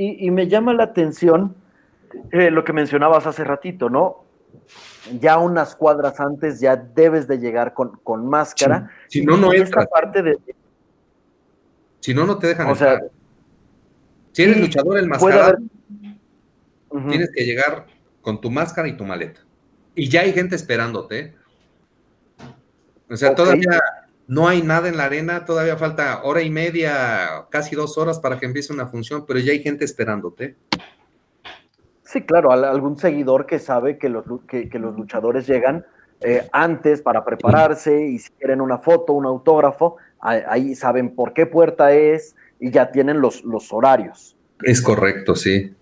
Y, y me llama la atención eh, lo que mencionabas hace ratito, ¿no? Ya unas cuadras antes ya debes de llegar con, con máscara. Sí. Si no, no esta parte de... Si no, no te dejan o entrar. sea, si eres luchador enmascarado, haber... uh -huh. tienes que llegar con tu máscara y tu maleta. Y ya hay gente esperándote. O sea, okay. todavía no hay nada en la arena, todavía falta hora y media, casi dos horas para que empiece una función, pero ya hay gente esperándote. Sí, claro, algún seguidor que sabe que los, que, que los luchadores llegan eh, antes para prepararse y si quieren una foto, un autógrafo, ahí saben por qué puerta es y ya tienen los, los horarios. Es correcto, sí.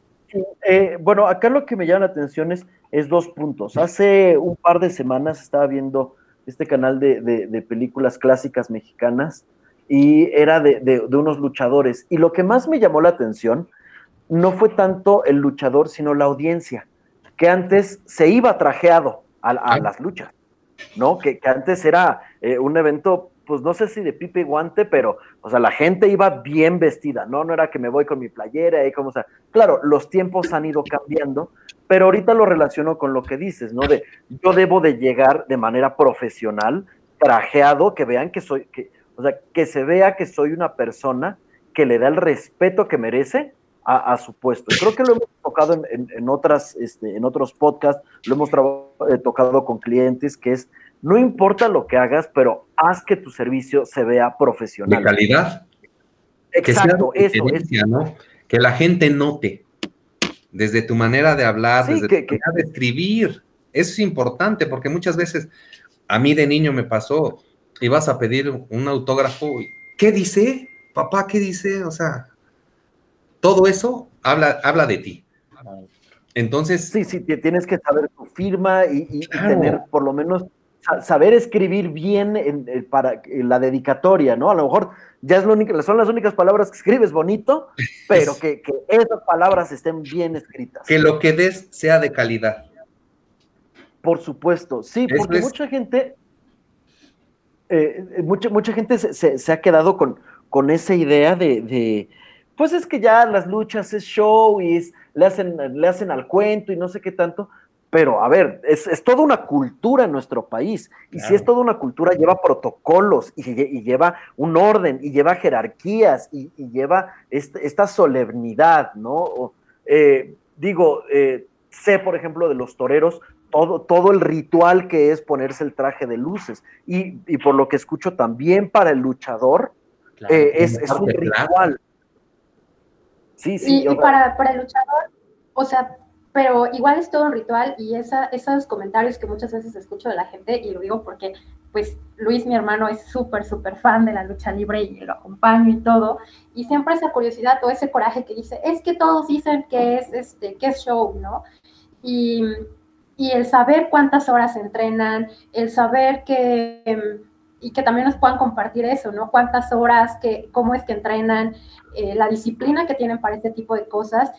Eh, bueno, acá lo que me llama la atención es, es dos puntos. Hace un par de semanas estaba viendo este canal de, de, de películas clásicas mexicanas y era de, de, unos luchadores. Y lo que más me llamó la atención no fue tanto el luchador, sino la audiencia, que antes se iba trajeado a, a las luchas, ¿no? Que, que antes era eh, un evento, pues no sé si de pipe y guante, pero, o sea, la gente iba bien vestida, ¿no? No era que me voy con mi playera y como, o sea, claro, los tiempos han ido cambiando, pero ahorita lo relaciono con lo que dices, ¿no? De yo debo de llegar de manera profesional, trajeado, que vean que soy, que, o sea, que se vea que soy una persona que le da el respeto que merece a, su puesto. Y creo que lo hemos tocado en otras, este, en otros podcasts, lo hemos eh, tocado con clientes, que es, no importa lo que hagas, pero haz que tu servicio se vea profesional. De calidad. Exacto, que eso es. ¿no? Que la gente note desde tu manera de hablar, Sí, desde que- tu que- manera de escribir. Eso es importante porque muchas veces a mí de niño me pasó, ibas a pedir un autógrafo y ¿qué dice? Papá, ¿qué dice? O sea, todo eso habla, habla de ti. Entonces, Sí, sí, ti- tienes que saber tu firma y, y- y Claro. tener por lo menos saber escribir bien en, en- para en la dedicatoria, ¿no? A lo mejor ya es lo único, son las únicas palabras que escribes bonito, pero que, que esas palabras estén bien escritas. que lo que des sea de calidad. Por supuesto, sí, porque es- mucha gente, eh, mucha, mucha gente se, se- se ha quedado con, con esa idea de, de, pues es que ya las luchas es show y es- le, hacen, le hacen al cuento y no sé qué tanto, pero a ver, es, es toda una cultura en nuestro país, y si es toda una cultura, lleva protocolos y, lle- y lleva un orden y lleva jerarquías y, y lleva este- esta solemnidad, ¿no? Eh, digo, eh, sé, por ejemplo, de los toreros, todo, todo el ritual que es ponerse el traje de luces. Y, y por lo que escucho también para el luchador, Claro. eh, es, es un ritual. Sí, sí. Y, y para, para el luchador, o sea, pero igual es todo un ritual y esa, esos comentarios que muchas veces escucho de la gente, y lo digo porque, pues, Luis, mi hermano, es súper, súper fan de la lucha libre y lo acompaño y todo, y siempre esa curiosidad o ese coraje que dice, es que todos dicen que es, este, que es show, ¿no? Y, y el saber cuántas horas entrenan, el saber que, em, y que también nos puedan compartir eso, ¿no? Cuántas horas, que, cómo es que entrenan, eh, la disciplina que tienen para este tipo de cosas.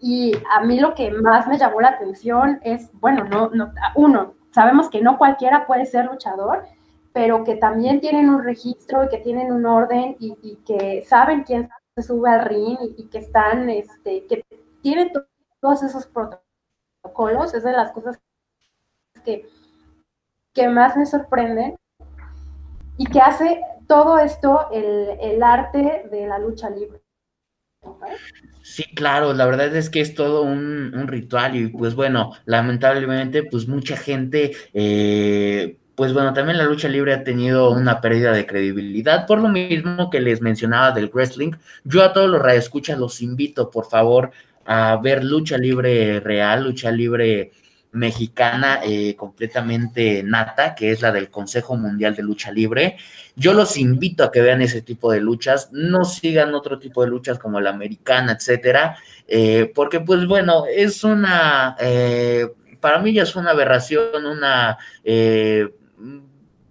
Y a mí lo que más me llamó la atención es, bueno, no, no, uno, sabemos que no cualquiera puede ser luchador, pero que también tienen un registro y que tienen un orden y, que saben quién se sube al ring y, que están, este, que tienen to- todos esos protocolos, es de las cosas que, que más me sorprenden y que hace todo esto el, el arte de la lucha libre. Sí, claro, la verdad es que es todo un, ritual y pues bueno, lamentablemente pues mucha gente eh, pues bueno, también la lucha libre ha tenido una pérdida de credibilidad, por lo mismo que les mencionaba del wrestling. Yo a todos los radioescuchas los invito, por favor, a ver lucha libre real, lucha libre mexicana eh, completamente nata, que es la del Consejo Mundial de Lucha Libre. Yo los invito a que vean ese tipo de luchas, no sigan otro tipo de luchas como la americana, etcétera, eh, porque pues bueno, es una, eh, para mí ya es una aberración, una,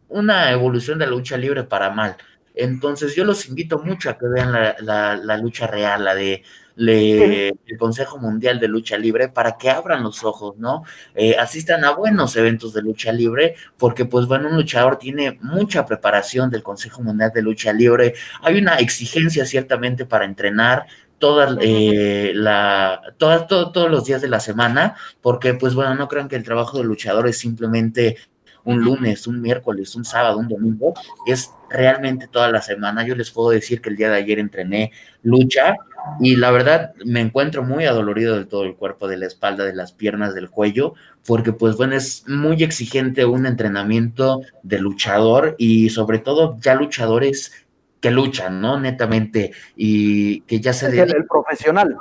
una evolución de la lucha libre para mal. Entonces yo los invito mucho a que vean la, la lucha real, la de el Consejo Mundial de Lucha Libre para que abran los ojos, ¿no? Eh, asistan a buenos eventos de lucha libre, porque pues bueno, un luchador tiene mucha preparación del Consejo Mundial de Lucha Libre, hay una exigencia ciertamente para entrenar, todas eh, la todas todos los días de la semana porque pues bueno no crean que el trabajo del luchador es simplemente un lunes, un miércoles, un sábado, un domingo, es realmente toda la semana. Yo les puedo decir que el día de ayer entrené lucha y la verdad me encuentro muy adolorido de todo el cuerpo, de la espalda, de las piernas, del cuello, porque pues bueno, es muy exigente un entrenamiento de luchador y sobre todo ya luchadores que luchan, ¿no? Netamente y que ya se... Es el profesional.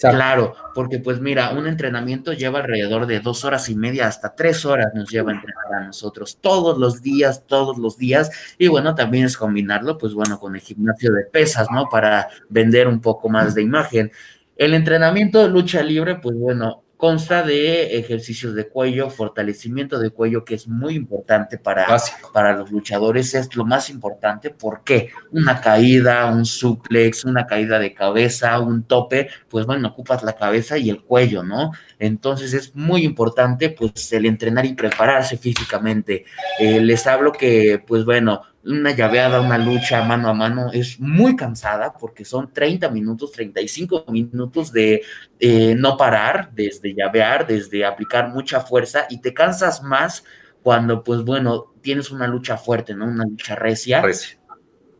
Claro, porque pues mira, un entrenamiento lleva alrededor de dos horas y media hasta tres horas nos lleva a entrenar a nosotros todos los días, todos los días. Y bueno, también es combinarlo, pues bueno, con el gimnasio de pesas, ¿no? Para vender un poco más de imagen. El entrenamiento de lucha libre, pues bueno, consta de ejercicios de cuello, fortalecimiento de cuello, que es muy importante para, para los luchadores, es lo más importante. ¿Por qué? Una caída, un suplex, una caída de cabeza, un tope, pues bueno, ocupas la cabeza y el cuello, ¿no? Entonces es muy importante, pues, el entrenar y prepararse físicamente. Eh, les hablo que, pues bueno, una llaveada, una lucha mano a mano es muy cansada porque son 30 minutos, 35 minutos de eh, no parar, desde llavear, desde aplicar mucha fuerza y te cansas más cuando, pues bueno, tienes una lucha fuerte, ¿no? Una lucha recia. recia.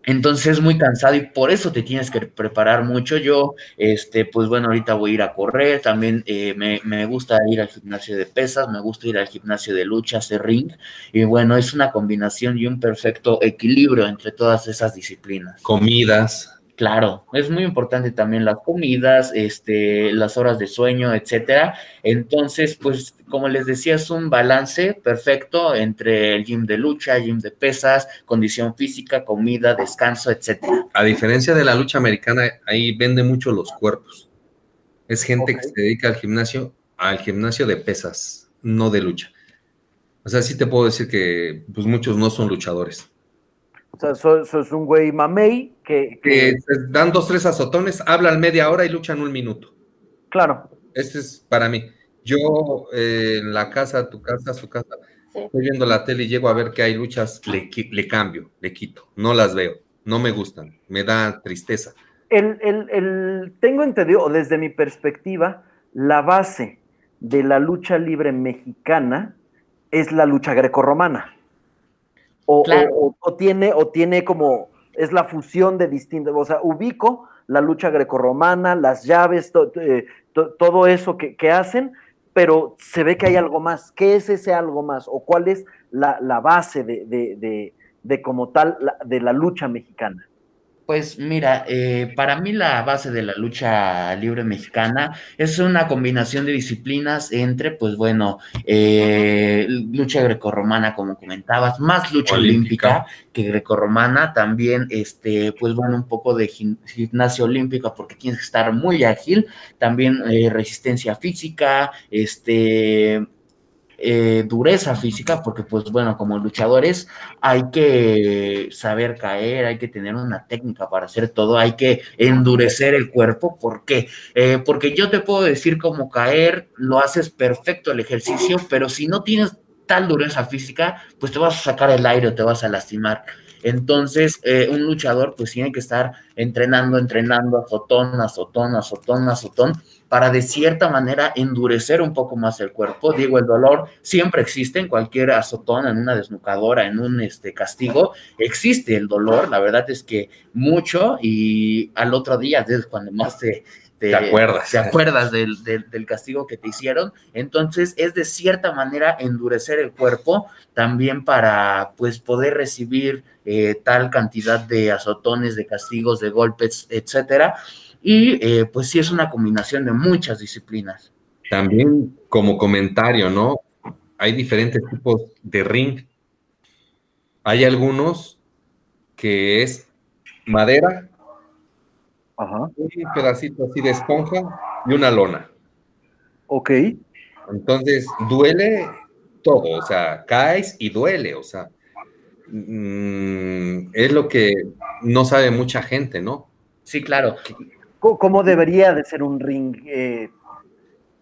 Entonces es muy cansado y por eso te tienes que preparar mucho. Yo, este, pues bueno, ahorita voy a ir a correr, también eh, me, me, gusta ir al gimnasio de pesas, me gusta ir al gimnasio de lucha, hacer ring, y bueno, es una combinación y un perfecto equilibrio entre todas esas disciplinas. Comidas. Claro, es muy importante también las comidas, este, las horas de sueño, etcétera. Entonces, pues, como les decía, es un balance perfecto entre el gym de lucha, gym de pesas, condición física, comida, descanso, etcétera. A diferencia de la lucha americana, ahí vende mucho los cuerpos. Es gente que se dedica al gimnasio, al gimnasio de pesas, no de lucha. O sea, sí te puedo decir que, pues, muchos no son luchadores. O sea, eso, es un güey mamey que, que... dan dos, tres azotones, hablan media hora y luchan un minuto. Claro. Este es para mí. Yo eh, en la casa, tu casa, su casa, estoy viendo la tele y llego a ver que hay luchas, le, le, cambio, le quito, no las veo, no me gustan, me da tristeza. El, el, el, tengo entendido, desde mi perspectiva, la base de la lucha libre mexicana es la lucha grecorromana. O, tiene, o tiene como, es la fusión de distintos, o sea, ubico la lucha grecorromana, las llaves, eh, todo eso que, hacen, pero se ve que hay algo más. ¿Qué es ese algo más? ¿O cuál es la, base de, de, como tal de la lucha mexicana? Pues mira, eh, para mí la base de la lucha libre mexicana es una combinación de disciplinas entre, pues bueno, eh, lucha grecorromana, como comentabas, más lucha olímpica, que grecorromana, también, este, pues bueno, un poco de gimnasia olímpica, porque tienes que estar muy ágil, también eh, resistencia física, este, eh, dureza física, porque pues bueno, como luchadores hay que saber caer, hay que tener una técnica para hacer todo, hay que endurecer el cuerpo. ¿Por qué? Eh, porque yo te puedo decir cómo caer, lo haces perfecto el ejercicio, pero si no tienes tal dureza física, pues te vas a sacar el aire te vas a lastimar. Entonces, eh, un luchador pues tiene que estar entrenando, entrenando, azotón, azotón, azotón, azotón, para de cierta manera endurecer un poco más el cuerpo. Digo, el dolor siempre existe en cualquier azotón, en una desnucadora, en un este, castigo, existe el dolor, la verdad es que mucho y al otro día es cuando más te, te, acuerdas, te acuerdas del, del, castigo que te hicieron. Entonces es de cierta manera endurecer el cuerpo también para pues poder recibir eh, tal cantidad de azotones, de castigos, de golpes, etcétera. Y eh, pues sí es una combinación de muchas disciplinas. También como comentario, ¿no? Hay diferentes tipos de ring. Hay algunos que es madera, un pedacito así de esponja y una lona. Ok. Entonces, duele todo, o sea, caes y duele, o sea, mm, es lo que no sabe mucha gente, ¿no? Sí, claro. ¿Cómo debería de ser un ring eh,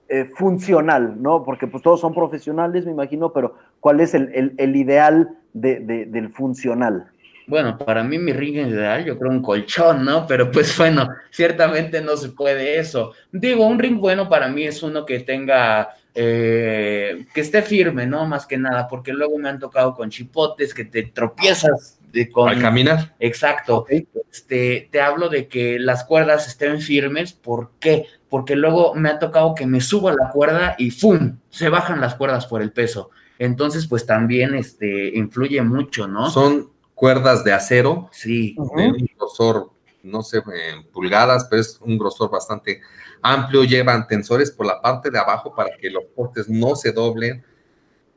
eh, funcional, no? Porque pues todos son profesionales, me imagino, pero ¿cuál es el, ideal del funcional? Bueno, para mí mi ring en ideal, yo creo un colchón, ¿no? Pero pues bueno, ciertamente no se puede eso. Digo, un ring bueno para mí es uno que tenga, eh, que esté firme, ¿no? Más que nada, porque luego me han tocado con chipotes que te tropiezas de con... Al caminar. Exacto. Este, te hablo de que las cuerdas estén firmes, ¿por qué? Porque luego me ha tocado que me subo a la cuerda y ¡fum! Se bajan las cuerdas por el peso. Entonces, pues también este, influye mucho, ¿no? Son cuerdas de acero, sí. de un grosor, no sé, en pulgadas, pero es un grosor bastante amplio, llevan tensores por la parte de abajo para que los postes no se doblen.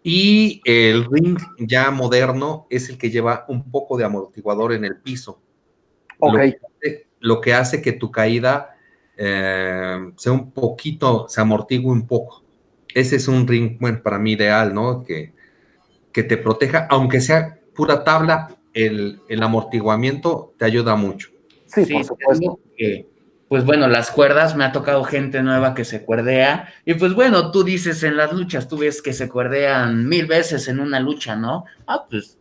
Y el ring ya moderno es el que lleva un poco de amortiguador en el piso. Lo, que hace, que tu caída eh, sea un poquito, se amortigue un poco. Ese es un ring, bueno, para mí ideal, ¿no? Que, que te proteja, aunque sea pura tabla, el, amortiguamiento te ayuda mucho. Sí, por supuesto. Pues bueno, las cuerdas, me ha tocado gente nueva que se cuerdea. Y pues bueno, tú dices en las luchas, tú ves que se cuerdean mil veces en una lucha, ¿no? Ah, pues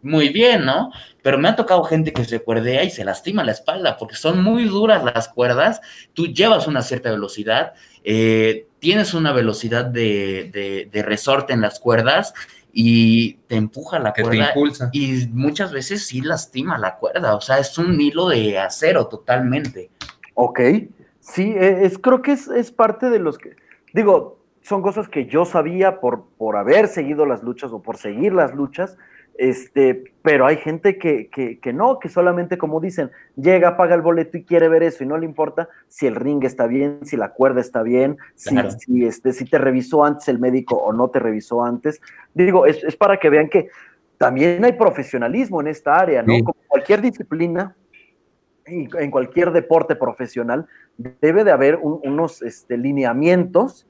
muy bien, ¿no? Pero me ha tocado gente que se cuerdea y se lastima la espalda porque son muy duras las cuerdas. Tú llevas una cierta velocidad, eh, tienes una velocidad de, de resorte en las cuerdas y te empuja la cuerda. impulsa. Y muchas veces sí lastima la cuerda, o sea, es un hilo de acero totalmente. Ok, sí, e, es, creo que es, es parte de los que, digo, son cosas que yo sabía por, por haber seguido las luchas o por seguir las luchas, este, pero hay gente que, que, no, que solamente como dicen, llega, paga el boleto y quiere ver eso y no le importa si el ring está bien, si la cuerda está bien, si, si, este, si te revisó antes el médico o no te revisó antes. Digo, es, es para que vean que también hay profesionalismo en esta área, ¿no? Como cualquier disciplina, en cualquier deporte profesional, debe de haber unos este, lineamientos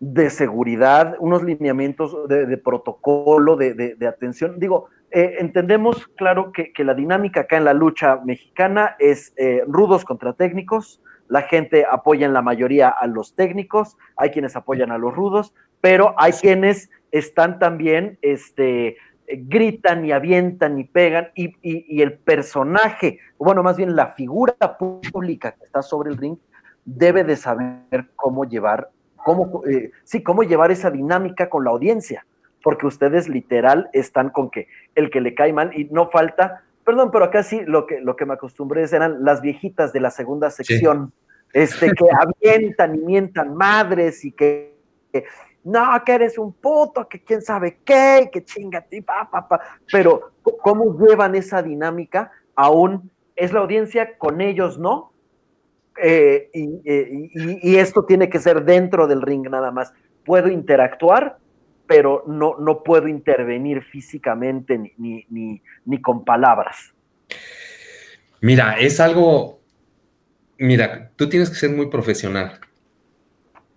de seguridad, unos lineamientos de, protocolo, de, atención. Digo, eh, entendemos, claro, que, la dinámica acá en la lucha mexicana es eh, rudos contra técnicos, la gente apoya en la mayoría a los técnicos, hay quienes apoyan a los rudos, pero hay quienes están también, este, gritan y avientan y pegan, y, y el personaje, bueno, más bien la figura pública que está sobre el ring, debe de saber cómo llevar cómo, eh, sí, cómo llevar esa dinámica con la audiencia, porque ustedes literal están con que el que le cae mal y no falta, perdón, pero acá sí lo que, lo que me acostumbré eran las viejitas de la segunda sección, este, que avientan y mientan madres y que, no, que eres un puto, que quién sabe qué, que chinga ti, pa, pa, pa. Pero, ¿cómo llevan esa dinámica? Aún es la audiencia, con ellos no, eh, eh, y, esto tiene que ser dentro del ring nada más. Puedo interactuar, pero no, no puedo intervenir físicamente ni, ni, ni, con palabras. Mira, es algo, mira, tú tienes que ser muy profesional.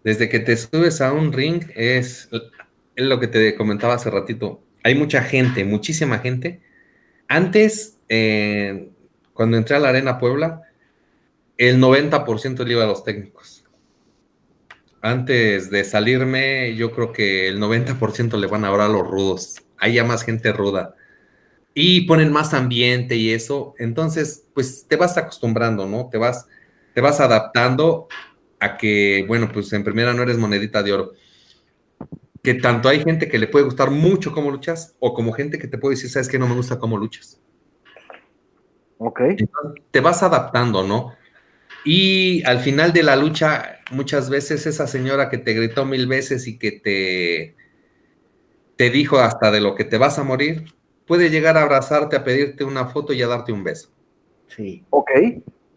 Desde que te subes a un ring es, lo que te comentaba hace ratito. Hay mucha gente, muchísima gente. Antes, eh, cuando entré a la Arena Puebla, el 90% le iba a los técnicos. Antes de salirme, yo creo que el 90% le van a hablar a los rudos. Hay ya más gente ruda. y ponen más ambiente y eso, entonces pues te vas acostumbrando, ¿no? Te vas, te vas adaptando a que, bueno, pues en primera no eres monedita de oro. Que tanto hay gente que le puede gustar mucho cómo luchas o como gente que te puede decir, sabes que no me gusta cómo luchas. Ok. te vas adaptando, ¿no? Y al final de la lucha, muchas veces esa señora que te gritó mil veces y que te, te dijo hasta de lo que te vas a morir, puede llegar a abrazarte, a pedirte una foto y a darte un beso. Sí. Ok.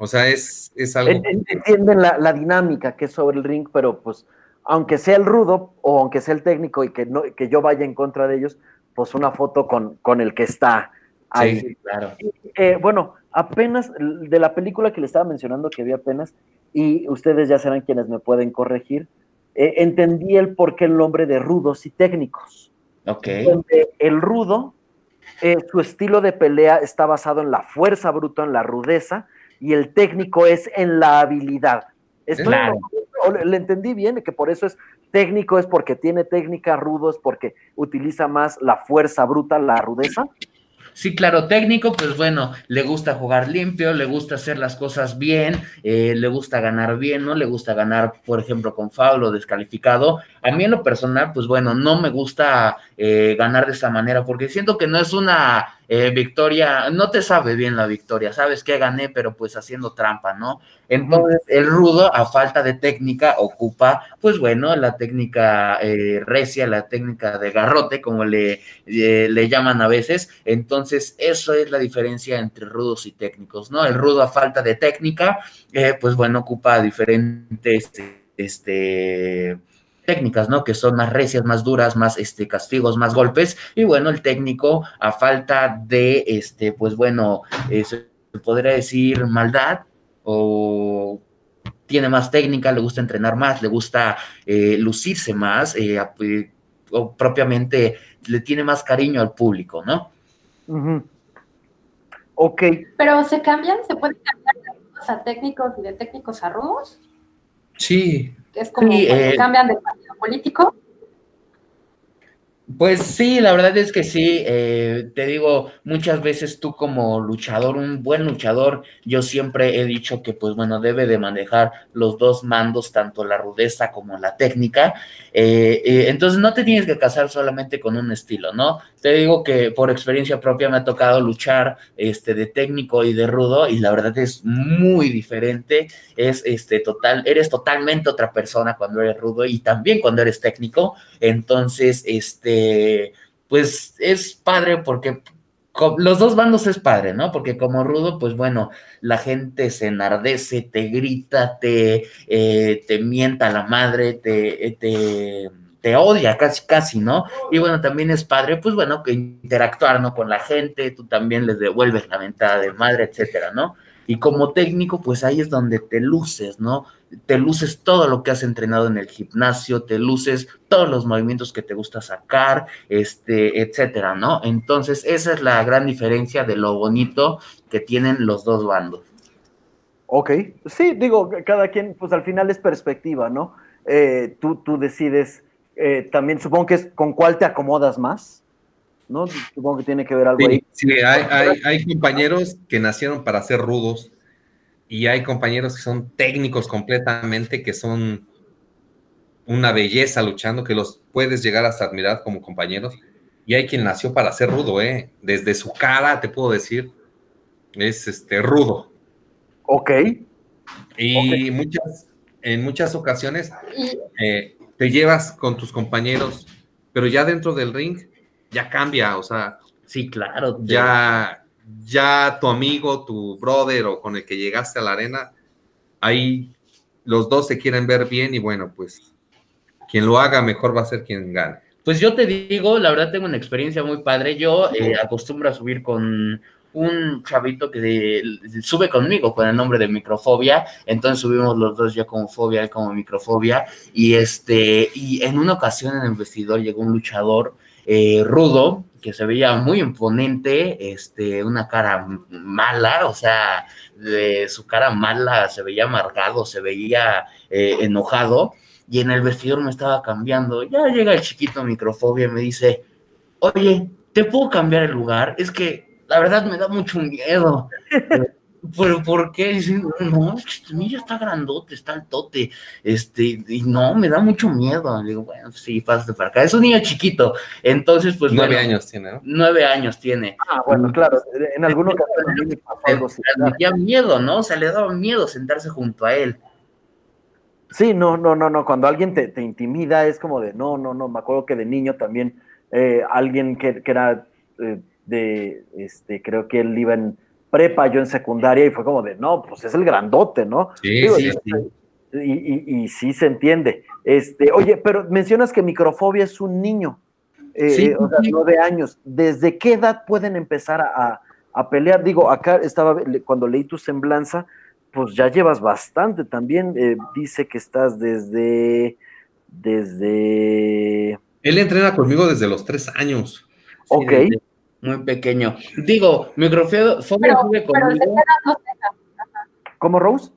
O sea, es, es algo... Entienden la, la, dinámica que es sobre el ring, pero pues, aunque sea el rudo o aunque sea el técnico y que, no, que yo vaya en contra de ellos, pues una foto con, con el que está ahí. Sí, claro. Eh, bueno, apenas de la película que le estaba mencionando que vi apenas, y ustedes ya serán quienes me pueden corregir, eh, entendí el por qué el nombre de rudos y técnicos. Ok. Donde el rudo, eh, su estilo de pelea está basado en la fuerza bruta, en la rudeza, y el técnico es en la habilidad. Claro. Le, le entendí bien, que por eso es técnico, es porque tiene técnica, rudo es porque utiliza más la fuerza bruta, la rudeza. Sí, claro, técnico, pues bueno, le gusta jugar limpio, le gusta hacer las cosas bien, eh, le gusta ganar bien, ¿no? Le gusta ganar, por ejemplo, con foul o descalificado. A mí en lo personal, pues bueno, no me gusta eh, ganar de esa manera porque siento que no es una eh, victoria, no te sabe bien la victoria, sabes que gané, pero pues haciendo trampa, ¿no? Entonces, el rudo, a falta de técnica, ocupa, pues bueno, la técnica eh, recia, la técnica de garrote, como le, eh, le llaman a veces. Entonces, eso es la diferencia entre rudos y técnicos, ¿no? El rudo, a falta de técnica, eh, pues bueno, ocupa diferentes, este técnicas, ¿no? Que son más recias, más duras, más este, castigos, más golpes. Y bueno, el técnico, a falta de, este, pues bueno, eh, se podría decir maldad o tiene más técnica, le gusta entrenar más, le gusta eh, lucirse más, eh, o propiamente le tiene más cariño al público, ¿no? Uh -huh. Ok. Pero se cambian, se pueden cambiar de rudos a técnicos y de técnicos a rudos. Sí, Es como Sí, eh, cambian de partido político. Pues sí, la verdad es que sí, eh, te digo, muchas veces tú como luchador, un buen luchador, yo siempre he dicho que pues bueno, debe de manejar los dos mandos, tanto la rudeza como la técnica, eh, eh, entonces no te tienes que casar solamente con un estilo, ¿no? Te digo que por experiencia propia me ha tocado luchar este, de técnico y de rudo y la verdad es muy diferente, es este total, eres totalmente otra persona cuando eres rudo y también cuando eres técnico, entonces este pues es padre porque los dos bandos es padre, ¿no? Porque como rudo, pues bueno, la gente se enardece, te grita, te, eh, te mienta la madre, te, te, te, odia casi, casi, ¿no? Y bueno, también es padre, pues bueno, que interactuar, ¿no? Con la gente, tú también les devuelves la mentada de madre, etcétera, ¿no? Y como técnico, pues ahí es donde te luces, ¿no? Te luces todo lo que has entrenado en el gimnasio, te luces todos los movimientos que te gusta sacar, este, etcétera, ¿no? Entonces, esa es la gran diferencia de lo bonito que tienen los dos bandos. Ok, sí, digo, cada quien, pues al final es perspectiva, ¿no? Eh, tú, tú decides, eh, también supongo que es con cuál te acomodas más. ¿No? Supongo que tiene que ver algo sí, ahí. Sí, hay, hay, hay, compañeros que nacieron para ser rudos y hay compañeros que son técnicos completamente, que son una belleza luchando, que los puedes llegar hasta admirar como compañeros. Y hay quien nació para ser rudo, ¿eh? Desde su cara, te puedo decir, es este rudo. Ok. Y okay. muchas, en muchas ocasiones eh, te llevas con tus compañeros, pero ya dentro del ring ya cambia, o sea, sí, claro, ya, ya tu amigo, tu brother o con el que llegaste a la arena, ahí los dos se quieren ver bien y bueno, pues quien lo haga mejor va a ser quien gane. Pues yo te digo, la verdad tengo una experiencia muy padre. Yo eh, acostumbro a subir con un chavito que de, sube conmigo con el nombre de microfobia, entonces subimos los dos ya como fobia, como microfobia, y este, y en una ocasión en el vestidor llegó un luchador eh, rudo, que se veía muy imponente, este, una cara mala, o sea, de su cara mala se veía amargado, se veía eh, enojado, y en el vestidor me estaba cambiando. Ya llega el chiquito microfobia y me dice, oye, ¿te puedo cambiar el lugar? Es que la verdad me da mucho miedo. ¿Pero por qué? Dicen, no, mira, está grandote, está altote, este, y no, me da mucho miedo. Le digo, bueno, sí, pásate para acá. Es un niño chiquito, entonces, pues. Nueve años tiene, ¿no? Nueve años tiene. Ah, bueno, claro, en algunos casos. Le miedo, ¿no? O sea, le daba miedo sentarse junto a él. Sí, no, no, no, no. Cuando alguien te, intimida es como de, no, no, no. Me acuerdo que de niño también eh, alguien que, era eh, de, este, creo que él iba en prepa, yo en secundaria, y fue como de, no, pues es el grandote, ¿no? Sí, sí, sí. Y, y, sí se entiende. Este, oye, pero mencionas que microfobia es un niño, eh, o sea, nueve años. ¿Desde qué edad pueden empezar a, a, pelear? Digo, acá estaba, cuando leí tu semblanza, pues ya llevas bastante también. Eh, dice que estás desde, desde... Él entrena conmigo desde los tres años. ok muy pequeño. Digo, microfobia sube conmigo. ¿Cómo, Rose?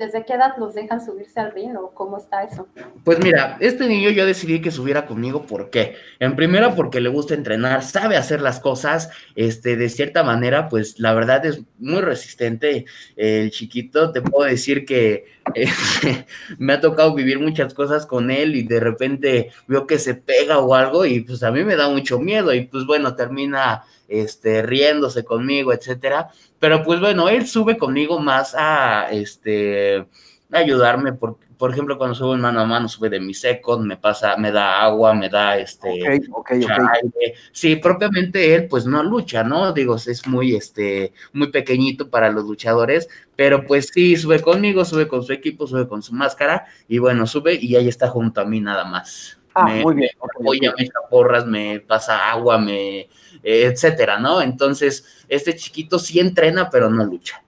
¿Desde qué edad los dejan subirse al ring o cómo está eso? Pues mira, este niño yo decidí que subiera conmigo, ¿por qué? En primera porque le gusta entrenar, sabe hacer las cosas, este, de cierta manera, pues la verdad es muy resistente. El chiquito, te puedo decir que este, me ha tocado vivir muchas cosas con él y de repente veo que se pega o algo y pues a mí me da mucho miedo y pues bueno, termina este, riéndose conmigo, etcétera. Pero pues bueno, él sube conmigo más a este, ayudarme, por, por ejemplo, cuando subo en mano a mano, sube de mi secos, me pasa, me da agua, me da este Sí, propiamente él pues no lucha, ¿no? Digo, es muy este, muy pequeñito para los luchadores, pero pues sí, sube conmigo, sube con su equipo, sube con su máscara, y bueno, sube y ahí está junto a mí nada más. Ah, muy bien. Me me echa porras, me pasa agua, me, etcétera, ¿no? Entonces, este chiquito sí entrena, pero no lucha.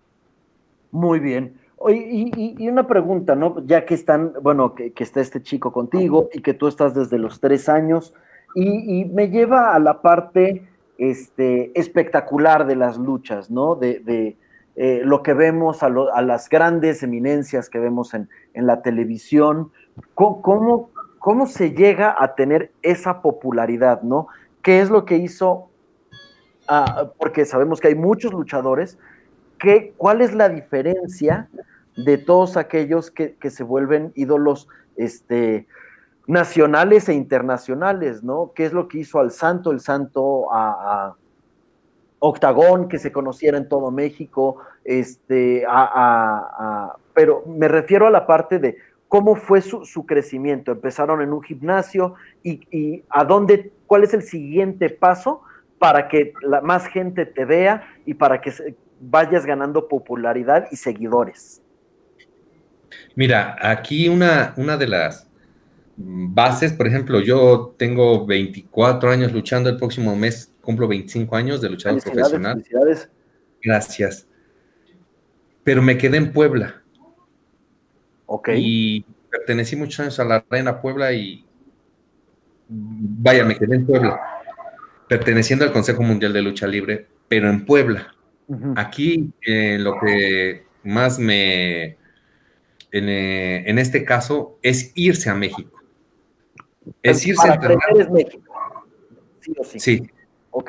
Muy bien. Oye, y, una pregunta, ¿no? Ya que están, bueno, que, está este chico contigo y que tú estás desde los tres años, y, me lleva a la parte este, espectacular de las luchas, ¿no? De, eh, lo que vemos, a, las grandes eminencias que vemos en, la televisión. ¿Cómo, ¿Cómo, se llega a tener esa popularidad, ¿no? ¿Qué es lo que hizo porque sabemos que hay muchos luchadores, que, ¿cuál es la diferencia de todos aquellos que, se vuelven ídolos este, nacionales e internacionales, ¿no? ¿Qué es lo que hizo al Santo, el Santo a, Octagón, que se conociera en todo México, este, pero me refiero a la parte de cómo fue su, crecimiento. Empezaron en un gimnasio y, y, a dónde, cuál es el siguiente paso para que la, más gente te vea y para que vayas ganando popularidad y seguidores. Mira, aquí una, una de las bases, por ejemplo, yo tengo 24 años luchando, el próximo mes cumplo 25 años de luchador profesional. Felicidades. Gracias. Pero me quedé en Puebla. Ok. Y pertenecí muchos años a la Reina Puebla y vaya, me quedé en Puebla perteneciendo al Consejo Mundial de Lucha Libre, pero en Puebla. Aquí eh, lo que más me, eh, en, este caso, es irse a México. Es irse a México. Sí, sí. sí.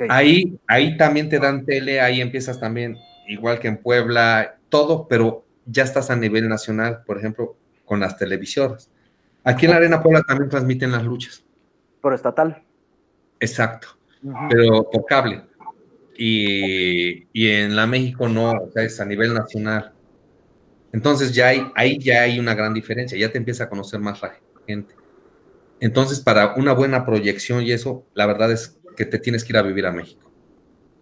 Ahí, ahí también te dan tele, ahí empiezas también, igual que en Puebla, todo, pero ya estás a nivel nacional, por ejemplo, con las televisoras. Aquí en la Arena Puebla también transmiten las luchas. Por estatal. Exacto pero por cable. Y, en la México no, o sea, es a nivel nacional. Entonces ya hay, ahí ya hay una gran diferencia, ya te empieza a conocer más la gente. Entonces, para una buena proyección y eso, la verdad es que te tienes que ir a vivir a México.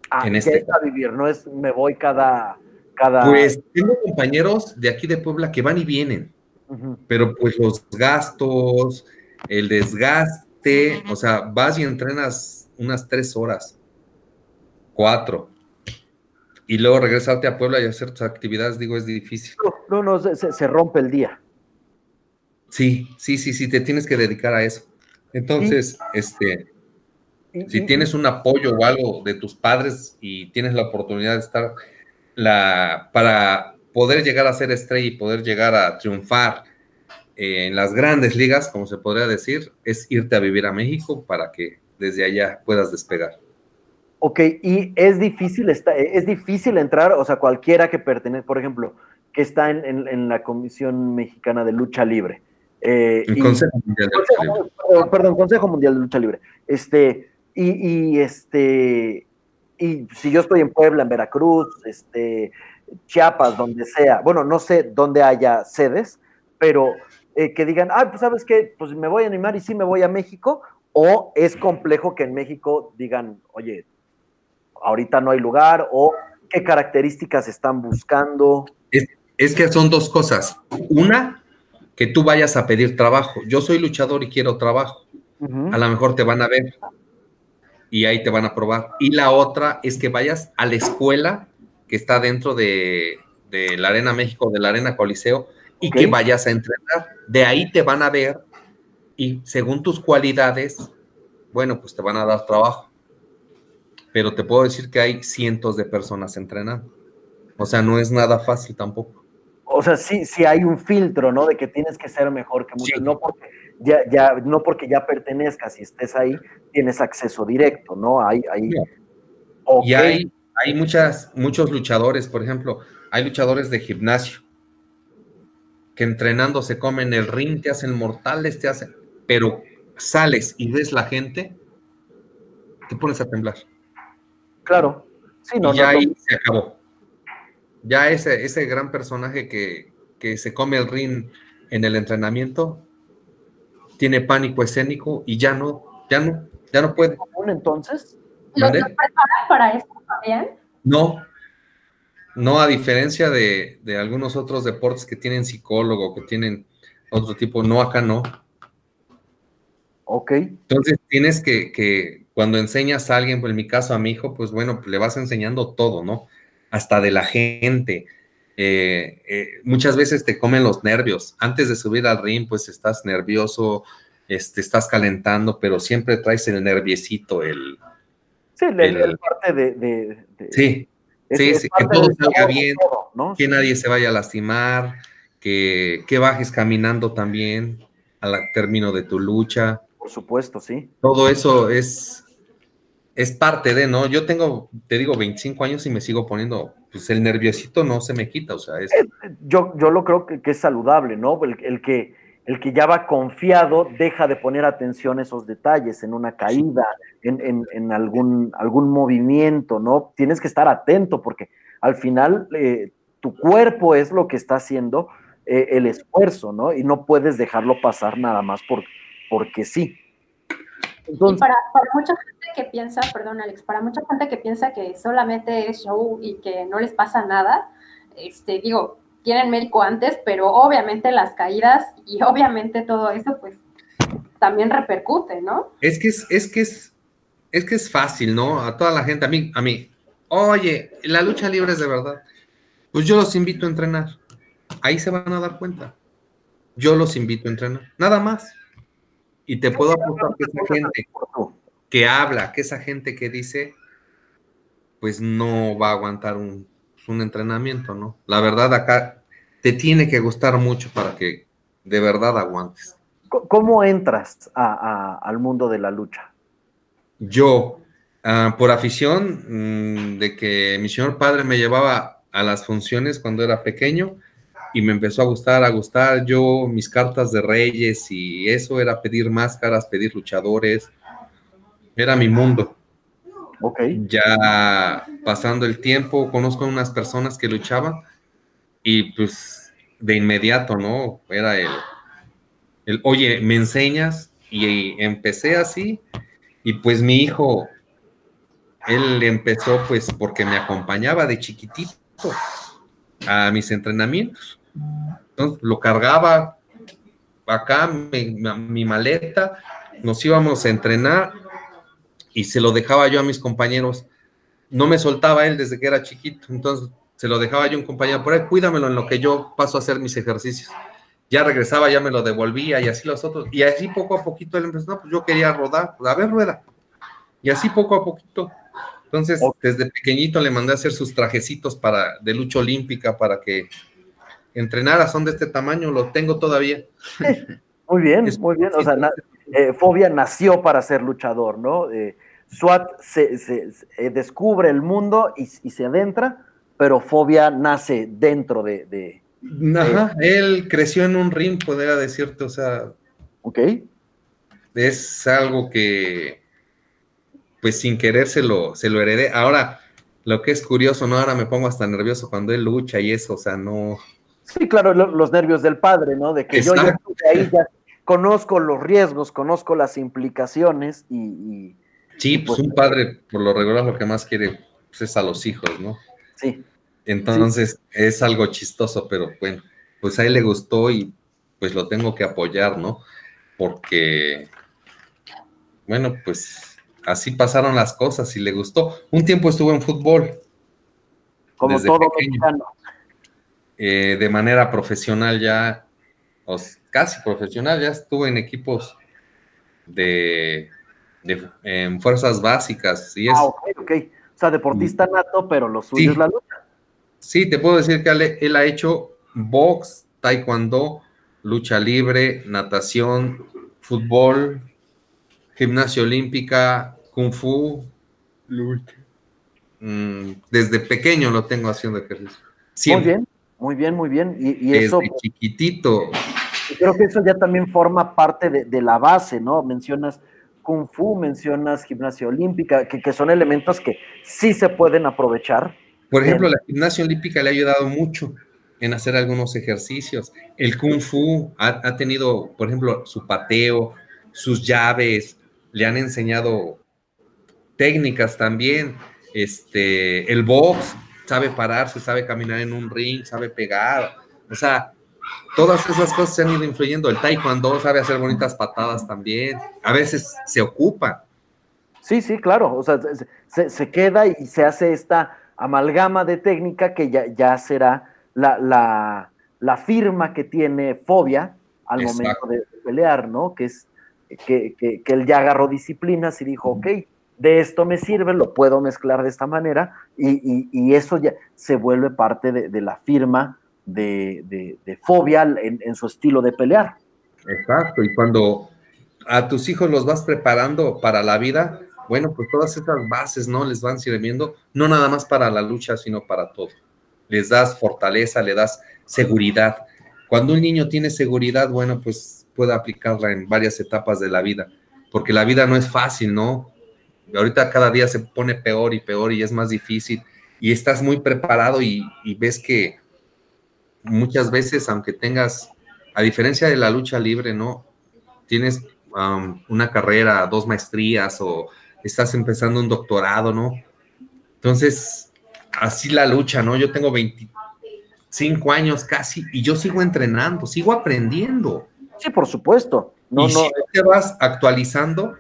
Ah, en este... a vivir, no es me voy cada, cada... Pues tengo compañeros de aquí de Puebla que van y vienen, pero pues los gastos, el desgaste, o sea, vas y entrenas unas tres horas, cuatro. Y luego regresarte a Puebla y hacer tus actividades, digo, es difícil. No, no, se, rompe el día. Sí, sí, sí, sí, te tienes que dedicar a eso. Entonces, este, si tienes un apoyo o algo de tus padres y tienes la oportunidad de estar la, para poder llegar a ser estrella y poder llegar a triunfar en las grandes ligas, como se podría decir, es irte a vivir a México para que desde allá puedas despegar. Ok, y es difícil, está, es difícil entrar, o sea, cualquiera que pertenece, por ejemplo, que está en, la Comisión Mexicana de Lucha Libre. Eh, el Consejo Mundial de Lucha Libre. Perdón, Consejo Mundial de Lucha Libre. Este, y, este, y si yo estoy en Puebla, en Veracruz, este, Chiapas, donde sea, bueno, no sé dónde haya sedes, pero eh, que digan, ah, pues sabes qué, pues me voy a animar y sí me voy a México, o es complejo que en México digan, oye, ahorita no hay lugar, o qué características están buscando. Es, que son dos cosas. Una, que tú vayas a pedir trabajo. Yo soy luchador y quiero trabajo. A lo mejor te van a ver y ahí te van a probar. Y la otra es que vayas a la escuela que está dentro de, la Arena México, de la Arena Coliseo, y que vayas a entrenar. De ahí te van a ver y según tus cualidades, bueno, pues te van a dar trabajo. Pero te puedo decir que hay cientos de personas entrenando. O sea, no es nada fácil tampoco. O sea, sí, sí hay un filtro, ¿no? De que tienes que ser mejor que muchos. No, porque ya, ya, no porque ya pertenezcas y estés ahí, tienes acceso directo, ¿no? Hay, hay... Y hay, hay muchas, muchos luchadores, por ejemplo, hay luchadores de gimnasio que entrenando se comen el ring, te hacen mortales, te hacen, pero sales y ves la gente, te pones a temblar. Claro. Sí, no, y ya ahí se acabó. Ya ese, ese gran personaje que, se come el ring en el entrenamiento tiene pánico escénico y ya no, ya no, ya no puede. entonces? ¿Lo preparan para eso también? No, no, a diferencia de, algunos otros deportes que tienen psicólogo, que tienen otro tipo, no, acá no. Ok. Entonces tienes que, que, cuando enseñas a alguien, pues en mi caso a mi hijo, pues bueno, le vas enseñando todo, ¿no? Hasta de la gente. Eh, eh, muchas veces te comen los nervios. Antes de subir al ring, pues estás nervioso, este, estás calentando, pero siempre traes el nerviecito, el... Sí, el, parte de, Sí, sí, sí que todo salga bien, que nadie se vaya a lastimar, que, que bajes caminando también al término de tu lucha. Por supuesto, sí. Todo eso es, es parte de, ¿no? Yo tengo, te digo, 25 años y me sigo poniendo, pues el nerviosito no se me quita, o sea, es... Eh, yo, yo lo creo que, es saludable, ¿no? el, que, el que ya va confiado deja de poner atención a esos detalles, en una caída, en, algún, algún movimiento, ¿no? Tienes que estar atento porque al final eh, tu cuerpo es lo que está haciendo eh, el esfuerzo, ¿no? Y no puedes dejarlo pasar nada más por, porque sí. Y para, mucha gente que piensa, perdón Alex, para mucha gente que piensa que solamente es show y que no les pasa nada, este, digo, tienen médico antes, pero obviamente las caídas y obviamente todo eso, pues también repercute, ¿no? Es que es, es que es, es que es fácil, ¿no? A toda la gente, a mí, a mí, oye, la lucha libre es de verdad. Pues yo los invito a entrenar. Ahí se van a dar cuenta. Yo los invito a entrenar. Nada más. Y te puedo apostar que esa gente que habla, que esa gente que dice, pues no va a aguantar un un entrenamiento, ¿no? La verdad acá te tiene que gustar mucho para que de verdad aguantes. ¿Cómo entras al mundo de la lucha? Yo, ah, por afición mm, de que mi señor padre me llevaba a las funciones cuando era pequeño y me empezó a gustar, a gustar. Yo, mis cartas de reyes y eso era pedir máscaras, pedir luchadores. Era mi mundo. Ya pasando el tiempo, conozco a unas personas que luchaban y pues de inmediato, ¿no? Era el, el oye, ¿me enseñas? Y empecé así y pues mi hijo, él empezó pues porque me acompañaba de chiquitito a mis entrenamientos. Entonces lo cargaba acá, mi maleta, nos íbamos a entrenar y se lo dejaba yo a mis compañeros. No me soltaba él desde que era chiquito, entonces se lo dejaba yo a un compañero por ahí, cuídamelo en lo que yo paso a hacer mis ejercicios. Ya regresaba, ya me lo devolvía y así los otros. Y así poco a poquito él empezó, no, pues yo quería rodar, pues a ver, rueda. Y así poco a poquito. Entonces, desde pequeñito le mandé a hacer sus trajecitos para, de lucha olímpica para que entrenara, son de este tamaño, lo tengo todavía. Muy bien, muy bien. O sea, eh, Fobia nació para ser luchador, ¿no? Eh, SWAT se, descubre el mundo y, se adentra, pero Fobia nace dentro de... Ajá, él creció en un ring, podría decirte, o sea... Ok. Es algo que, pues sin querer se lo, se lo heredé. Ahora, lo que es curioso, ¿no? Ahora me pongo hasta nervioso cuando él lucha y eso, o sea, no... Sí, claro, los nervios del padre, ¿no? De que yo ya, ahí ya conozco los riesgos, conozco las implicaciones y... sí, pues, un padre por lo regular lo que más quiere pues, es a los hijos, ¿no? Sí. Entonces es algo chistoso, pero bueno, pues a él le gustó y pues lo tengo que apoyar, ¿no? Porque, bueno, pues así pasaron las cosas y le gustó. Un tiempo estuvo en fútbol. Como todo mexicano. Eh, de manera profesional ya, o casi profesional, ya estuvo en equipos de, en fuerzas básicas. Y es, ah, ok, ok. O sea, deportista mm. nato, pero lo suyo es la lucha. Sí, te puedo decir que él, ha hecho box, taekwondo, lucha libre, natación, fútbol, gimnasia olímpica, kung fu. Mm, desde pequeño lo tengo haciendo ejercicio. Muy bien. Muy bien, muy bien. Y, eso. chiquitito. Creo que eso ya también forma parte de, la base, ¿no? Mencionas Kung Fu, mencionas gimnasia olímpica, que, son elementos que sí se pueden aprovechar. Por ejemplo, la gimnasia olímpica le ha ayudado mucho en hacer algunos ejercicios. El Kung Fu ha, ha tenido, por ejemplo, su pateo, sus llaves, le han enseñado técnicas también. Este, el box, sabe pararse, sabe caminar en un ring, sabe pegar, o sea, todas esas cosas se han ido influyendo. El taekwondo sabe hacer bonitas patadas también, a veces se ocupa. Sí, sí, claro, o sea, se, queda y se hace esta amalgama de técnica que ya, ya será la, firma que tiene fobia al momento de pelear, ¿no? Que es que, que, que, él ya agarró disciplinas y dijo, ok, de esto me sirve, lo puedo mezclar de esta manera y, eso ya se vuelve parte de, la firma de, fobia en, su estilo de pelear. Exacto, y cuando a tus hijos los vas preparando para la vida, bueno, pues todas estas bases, ¿no? Les van sirviendo, no nada más para la lucha, sino para todo. Les das fortaleza, le das seguridad. Cuando un niño tiene seguridad, bueno, pues puede aplicarla en varias etapas de la vida, porque la vida no es fácil, ¿no? Ahorita cada día se pone peor y peor y es más difícil y estás muy preparado y, ves que muchas veces, aunque tengas, a diferencia de la lucha libre, ¿no? Tienes um, una carrera, dos maestrías o estás empezando un doctorado, ¿no? Entonces, así la lucha, ¿no? Yo tengo 25 años casi y yo sigo entrenando, sigo aprendiendo. Sí, por supuesto. No, y no. Si te vas actualizando,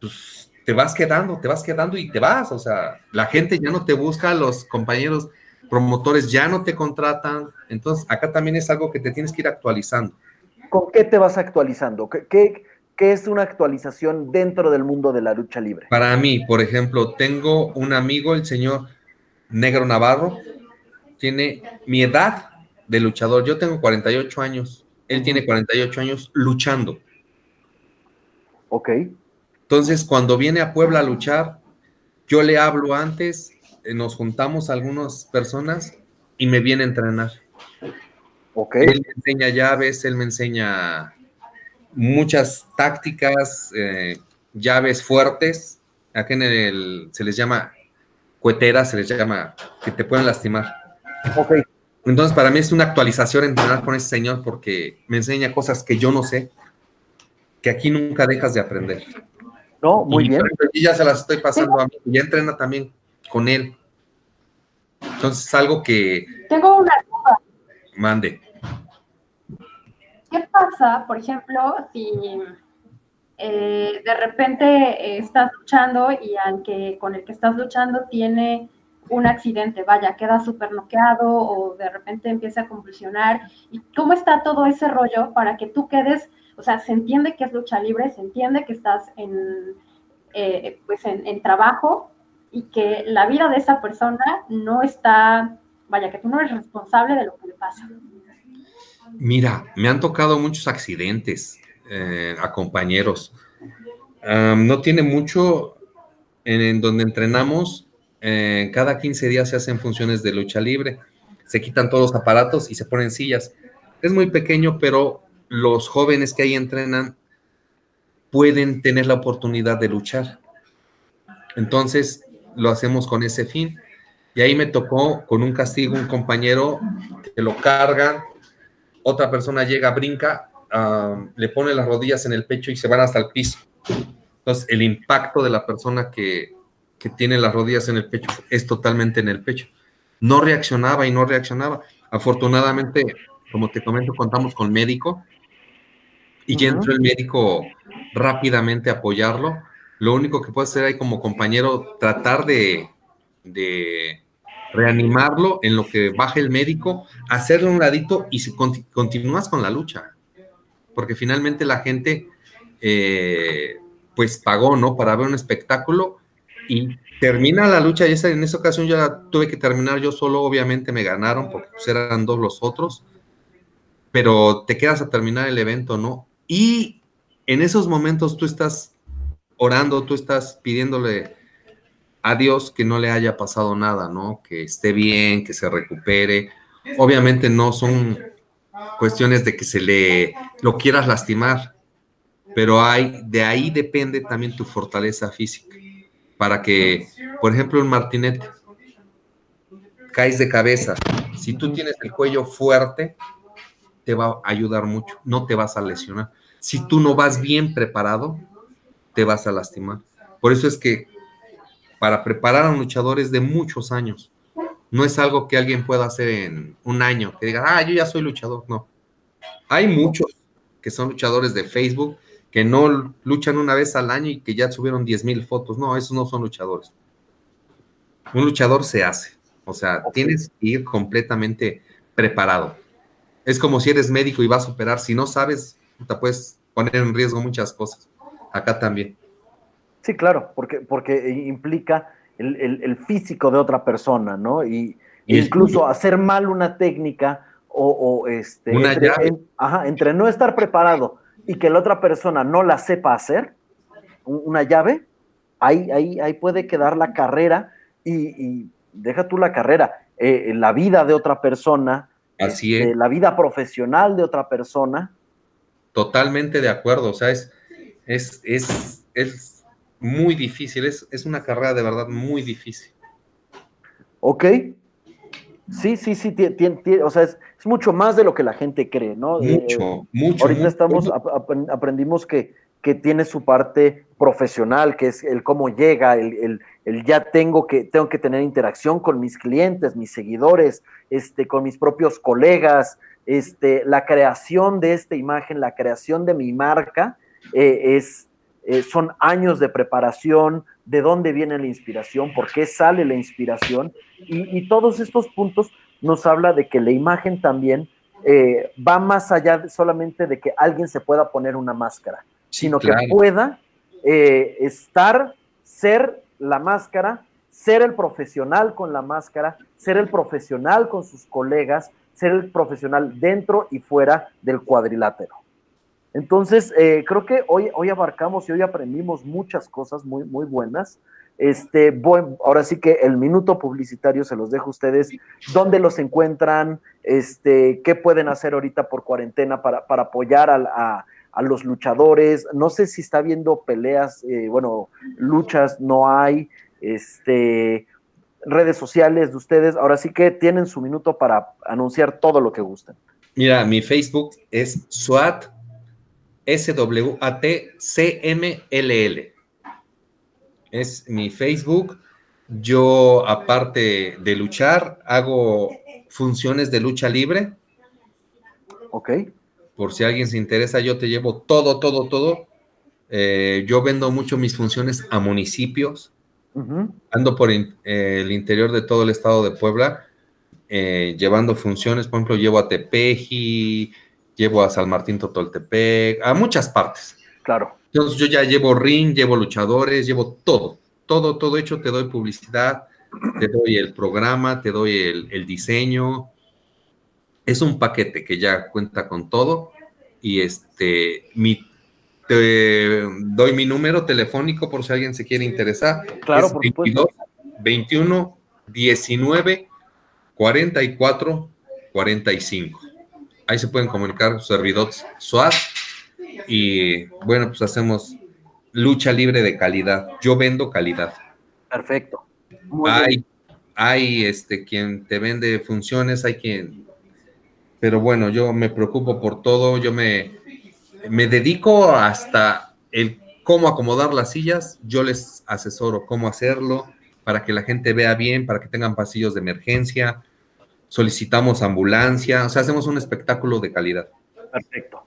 pues te vas quedando, te vas quedando y te vas. O sea, la gente ya no te busca, los compañeros promotores ya no te contratan. Entonces, acá también es algo que te tienes que ir actualizando. ¿Con qué te vas actualizando? ¿Qué, qué, es una actualización dentro del mundo de la lucha libre? Para mí, por ejemplo, tengo un amigo, el señor Negro Navarro, tiene mi edad de luchador. Yo tengo 48 años, él tiene 48 años luchando. Ok. Entonces, cuando viene a Puebla a luchar, yo le hablo antes, eh, nos juntamos algunas personas y me viene a entrenar. Okay. Él me enseña llaves, él me enseña muchas tácticas, eh, llaves fuertes. Aquí en el se les llama cueteras, se les llama que te pueden lastimar. Ok. Entonces, para mí es una actualización entrenar con ese señor porque me enseña cosas que yo no sé, que aquí nunca dejas de aprender. No, muy bien. Y ya se las estoy pasando a mí, ya entrena también con él. Entonces, es algo que. Tengo una duda. Mande. ¿Qué pasa, por ejemplo, si eh, de repente eh, estás luchando y aunque con el que estás luchando tiene un accidente, vaya, queda súper noqueado o de repente empieza a convulsionar? ¿Y cómo está todo ese rollo para que tú quedes o sea, se entiende que es lucha libre, se entiende que estás en, eh, pues en, trabajo y que la vida de esa persona no está, vaya, que tú no eres responsable de lo que le pasa. Mira, me han tocado muchos accidentes. eh, a compañeros. no tiene mucho en, donde entrenamos. Eh, cada 15 días se hacen funciones de lucha libre. Se quitan todos los aparatos y se ponen sillas. Es muy pequeño, pero los jóvenes que ahí entrenan pueden tener la oportunidad de luchar. Entonces, lo hacemos con ese fin. Y ahí me tocó con un castigo un compañero que lo cargan, otra persona llega, brinca, le pone las rodillas en el pecho y se van hasta el piso. Entonces, el impacto de la persona que, que tiene las rodillas en el pecho es totalmente en el pecho. No reaccionaba y no reaccionaba. Afortunadamente, como te comento, contamos con médico y ya entró el médico rápidamente a apoyarlo. Lo único que puede hacer ahí como compañero, tratar de, de reanimarlo en lo que baja el médico, hacerle un ladito y si continúas con la lucha. Porque finalmente la gente, eh, pues pagó, ¿no? Para ver un espectáculo y termina la lucha y esa, en esa ocasión yo la tuve que terminar yo solo, obviamente me ganaron porque pues, eran dos los otros, pero te quedas a terminar el evento, ¿no? Y en esos momentos tú estás orando, tú estás pidiéndole a Dios que no le haya pasado nada, ¿no? Que esté bien, que se recupere. Obviamente no son cuestiones de que se le lo quieras lastimar, pero de ahí depende también tu fortaleza física para que, por ejemplo, en Martinete caes de cabeza. Si tú tienes el cuello fuerte, te va a ayudar mucho, no te vas a lesionar. Si tú no vas bien preparado, te vas a lastimar. Por eso es que para preparar a un luchador es de muchos años. No es algo que alguien pueda hacer en un año, que diga, ah, yo ya soy luchador. No. Hay muchos que son luchadores de Facebook que no luchan una vez al año y que ya subieron 10 mil fotos. No, esos no son luchadores. Un luchador se hace. O sea, tienes que ir completamente preparado. Es como si eres médico y vas a operar. Si no sabes, te puedes poner en riesgo muchas cosas. Acá también. Sí, claro, porque, porque implica el, físico de otra persona, ¿no? Y, incluso hacer mal una técnica o, este, entre, no estar preparado y que la otra persona no la sepa hacer, una llave, ahí, ahí, ahí puede quedar la carrera y, deja tú la carrera, eh, la vida de otra persona, Así este, la vida profesional de otra persona. Totalmente de acuerdo, o sea, es, es, es muy difícil, es, es una carrera de verdad muy difícil. Ok. Sí, sí, sí, o sea, es, mucho más de lo que la gente cree, ¿no? Mucho, eh, mucho. Ahorita estamos, aprendimos que, que, tiene su parte profesional, que es el cómo llega, el, el, ya tengo que, tengo que tener interacción con mis clientes, mis seguidores, este, con mis propios colegas, este, la creación de esta imagen, la creación de mi marca, eh, es, eh, son años de preparación, de dónde viene la inspiración, por qué sale la inspiración, y, todos estos puntos nos habla de que la imagen también eh, va más allá solamente de que alguien se pueda poner una máscara, sino que pueda eh, estar, ser la máscara, ser el profesional con la máscara, ser el profesional con sus colegas, ser el profesional dentro y fuera del cuadrilátero. Entonces, eh, creo que hoy, hoy abarcamos y hoy aprendimos muchas cosas muy, muy buenas. Este, ahora sí que el minuto publicitario se los dejo a ustedes. ¿Dónde los encuentran? Este, ¿Qué pueden hacer ahorita por cuarentena para, apoyar a, los luchadores? No sé si está habiendo peleas, eh, bueno, luchas no hay. Este, redes sociales de ustedes. Ahora sí que tienen su minuto para anunciar todo lo que gusten. Mira, mi Facebook es SWAT S-W-A-T-C-M-L-L. Es mi Facebook. Yo, aparte de luchar, hago funciones de lucha libre. Ok. Por si alguien se interesa, yo te llevo todo, todo, todo. Eh, yo vendo mucho mis funciones a municipios. Ando por el interior de todo el estado de Puebla, eh, llevando funciones. Por ejemplo, llevo a Tepeji, llevo a San Martín Totoltepec, a muchas partes. Claro. Entonces yo ya llevo ring, llevo luchadores, llevo todo, todo, todo hecho, te doy publicidad, te doy el programa, te doy el, diseño. Es un paquete que ya cuenta con todo y este, mi te doy mi número telefónico por si alguien se quiere interesar. Claro, por 22, 21 19 44 45. Ahí se pueden comunicar servidores SWAT y bueno, pues hacemos lucha libre de calidad. Yo vendo calidad. Perfecto. hay, hay este quien te vende funciones, hay quien pero bueno, yo me preocupo por todo, yo me, me dedico hasta el cómo acomodar las sillas, yo les asesoro cómo hacerlo para que la gente vea bien, para que tengan pasillos de emergencia, solicitamos ambulancia, o sea, hacemos un espectáculo de calidad. Perfecto.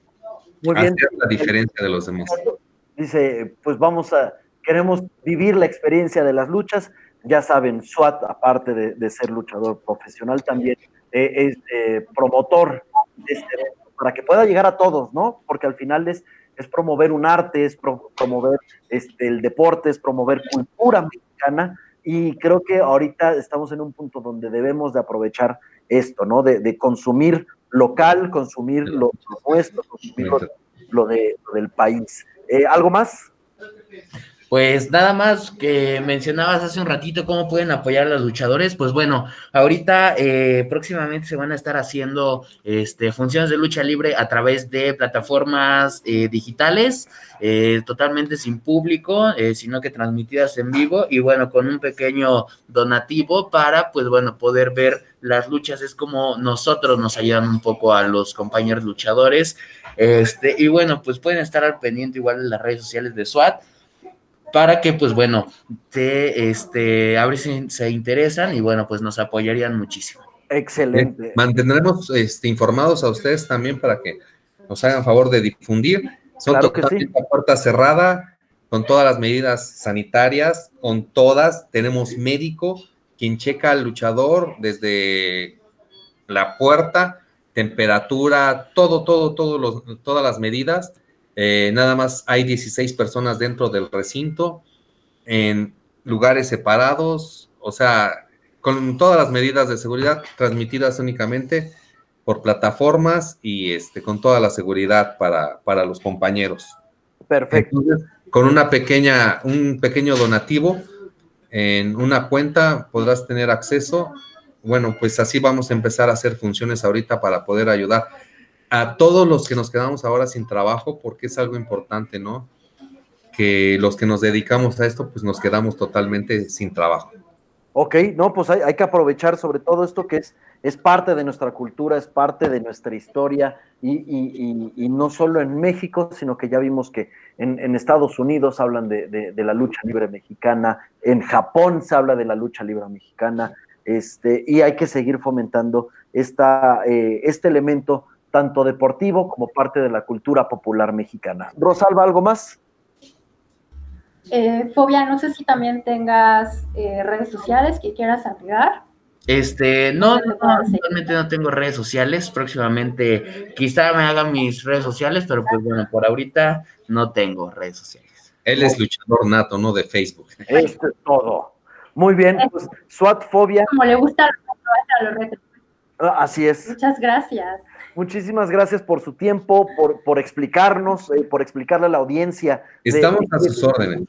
Muy bien. la diferencia de los demás. Dice, pues vamos a, queremos vivir la experiencia de las luchas. Ya saben, SWAT, aparte de, ser luchador profesional, también eh, es eh, promotor de este evento para que pueda llegar a todos, ¿no? Porque al final es, es promover un arte, es promover este, el deporte, es promover cultura mexicana y creo que ahorita estamos en un punto donde debemos de aprovechar esto, ¿no? De, consumir local, consumir lo, nuestro, consumir lo, de, del país. Eh, ¿Algo más? Pues nada más que mencionabas hace un ratito cómo pueden apoyar a los luchadores. Pues bueno, ahorita eh, próximamente se van a estar haciendo este, funciones de lucha libre a través de plataformas eh, digitales, eh, totalmente sin público, sino que transmitidas en vivo y bueno, con un pequeño donativo para, pues bueno, poder ver las luchas. Es como nosotros nos ayudan un poco a los compañeros luchadores. Este, y bueno, pues pueden estar al pendiente igual en las redes sociales de SWAT para que, pues bueno, te, este, a ver si se interesan y bueno, pues nos apoyarían muchísimo. Excelente. mantendremos este, informados a ustedes también para que nos hagan favor de difundir. Son totalmente puerta cerrada, con todas las medidas sanitarias, con todas. Tenemos médico quien checa al luchador desde la puerta, temperatura, todo, todo, todo todas las medidas eh, nada más hay 16 personas dentro del recinto, en lugares separados, o sea, con todas las medidas de seguridad transmitidas únicamente por plataformas y este, con toda la seguridad para, para los compañeros. Perfecto. con una pequeña, un pequeño donativo en una cuenta podrás tener acceso. Bueno, pues así vamos a empezar a hacer funciones ahorita para poder ayudar a todos los que nos quedamos ahora sin trabajo, porque es algo importante, ¿no? Que los que nos dedicamos a esto, pues nos quedamos totalmente sin trabajo. Ok, no, pues hay, que aprovechar sobre todo esto que es, es parte de nuestra cultura, es parte de nuestra historia y, no solo en México, sino que ya vimos que en, Estados Unidos hablan de, la lucha libre mexicana, en Japón se habla de la lucha libre mexicana, este, y hay que seguir fomentando esta, eh, este elemento tanto deportivo como parte de la cultura popular mexicana. Rosalba, ¿algo más? Eh, Fobia, no sé si también tengas eh, redes sociales que quieras agregar. Este, no, no, realmente no tengo redes sociales. Próximamente quizá me hagan mis redes sociales, pero pues bueno, por ahorita no tengo redes sociales. Él es luchador nato, no de Facebook. Esto es todo. Muy bien, pues SWAT Fobia. Como le gusta los retos. Ah, así es. Muchas gracias. Muchísimas gracias por su tiempo, por, por explicarnos, eh, por explicarle a la audiencia. Estamos a sus órdenes.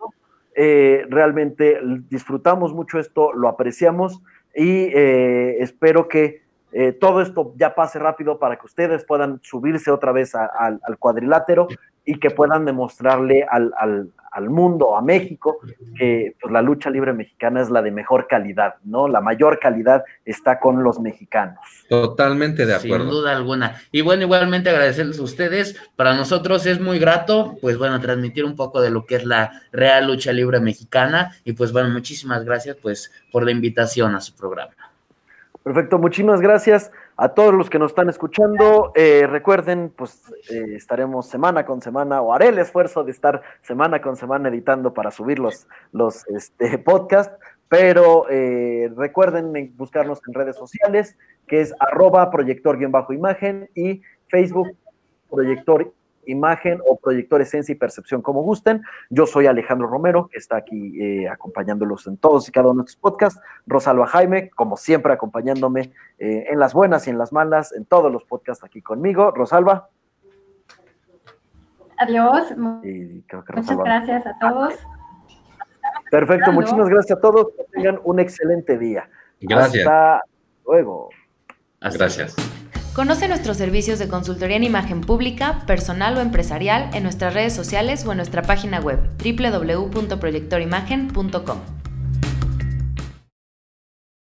Eh, realmente disfrutamos mucho esto, lo apreciamos y eh, espero que todo esto ya pase rápido para que ustedes puedan subirse otra vez al cuadrilátero y que puedan demostrarle al, al mundo, a México, que pues, la lucha libre mexicana es la de mejor calidad, ¿no? La mayor calidad está con los mexicanos. Totalmente de acuerdo. Sin duda alguna. Y bueno, igualmente agradecerles a ustedes. Para nosotros es muy grato, pues bueno, transmitir un poco de lo que es la real lucha libre mexicana. Y pues bueno, muchísimas gracias pues por la invitación a su programa. Perfecto, muchísimas gracias a todos los que nos están escuchando. Eh, recuerden, pues eh, estaremos semana con semana, o haré el esfuerzo de estar semana con semana editando para subir los, los este, podcasts, pero eh, recuerden buscarnos en redes sociales, que es arroba proyector-imagen y Facebook proyector imagen o proyector esencia y percepción, como gusten. Yo soy Alejandro Romero, que está aquí eh, acompañándolos en todos y cada uno de nuestros podcasts. Rosalba Jaime, como siempre, acompañándome eh, en las buenas y en las malas, en todos los podcasts aquí conmigo. Rosalba. Adiós. Muchas gracias a todos. Perfecto, muchísimas gracias a todos. Que tengan un excelente día. Gracias. Hasta luego. Gracias. Conoce nuestros servicios de consultoría en imagen pública, personal o empresarial en nuestras redes sociales o en nuestra página web www.proyectorimagen.com.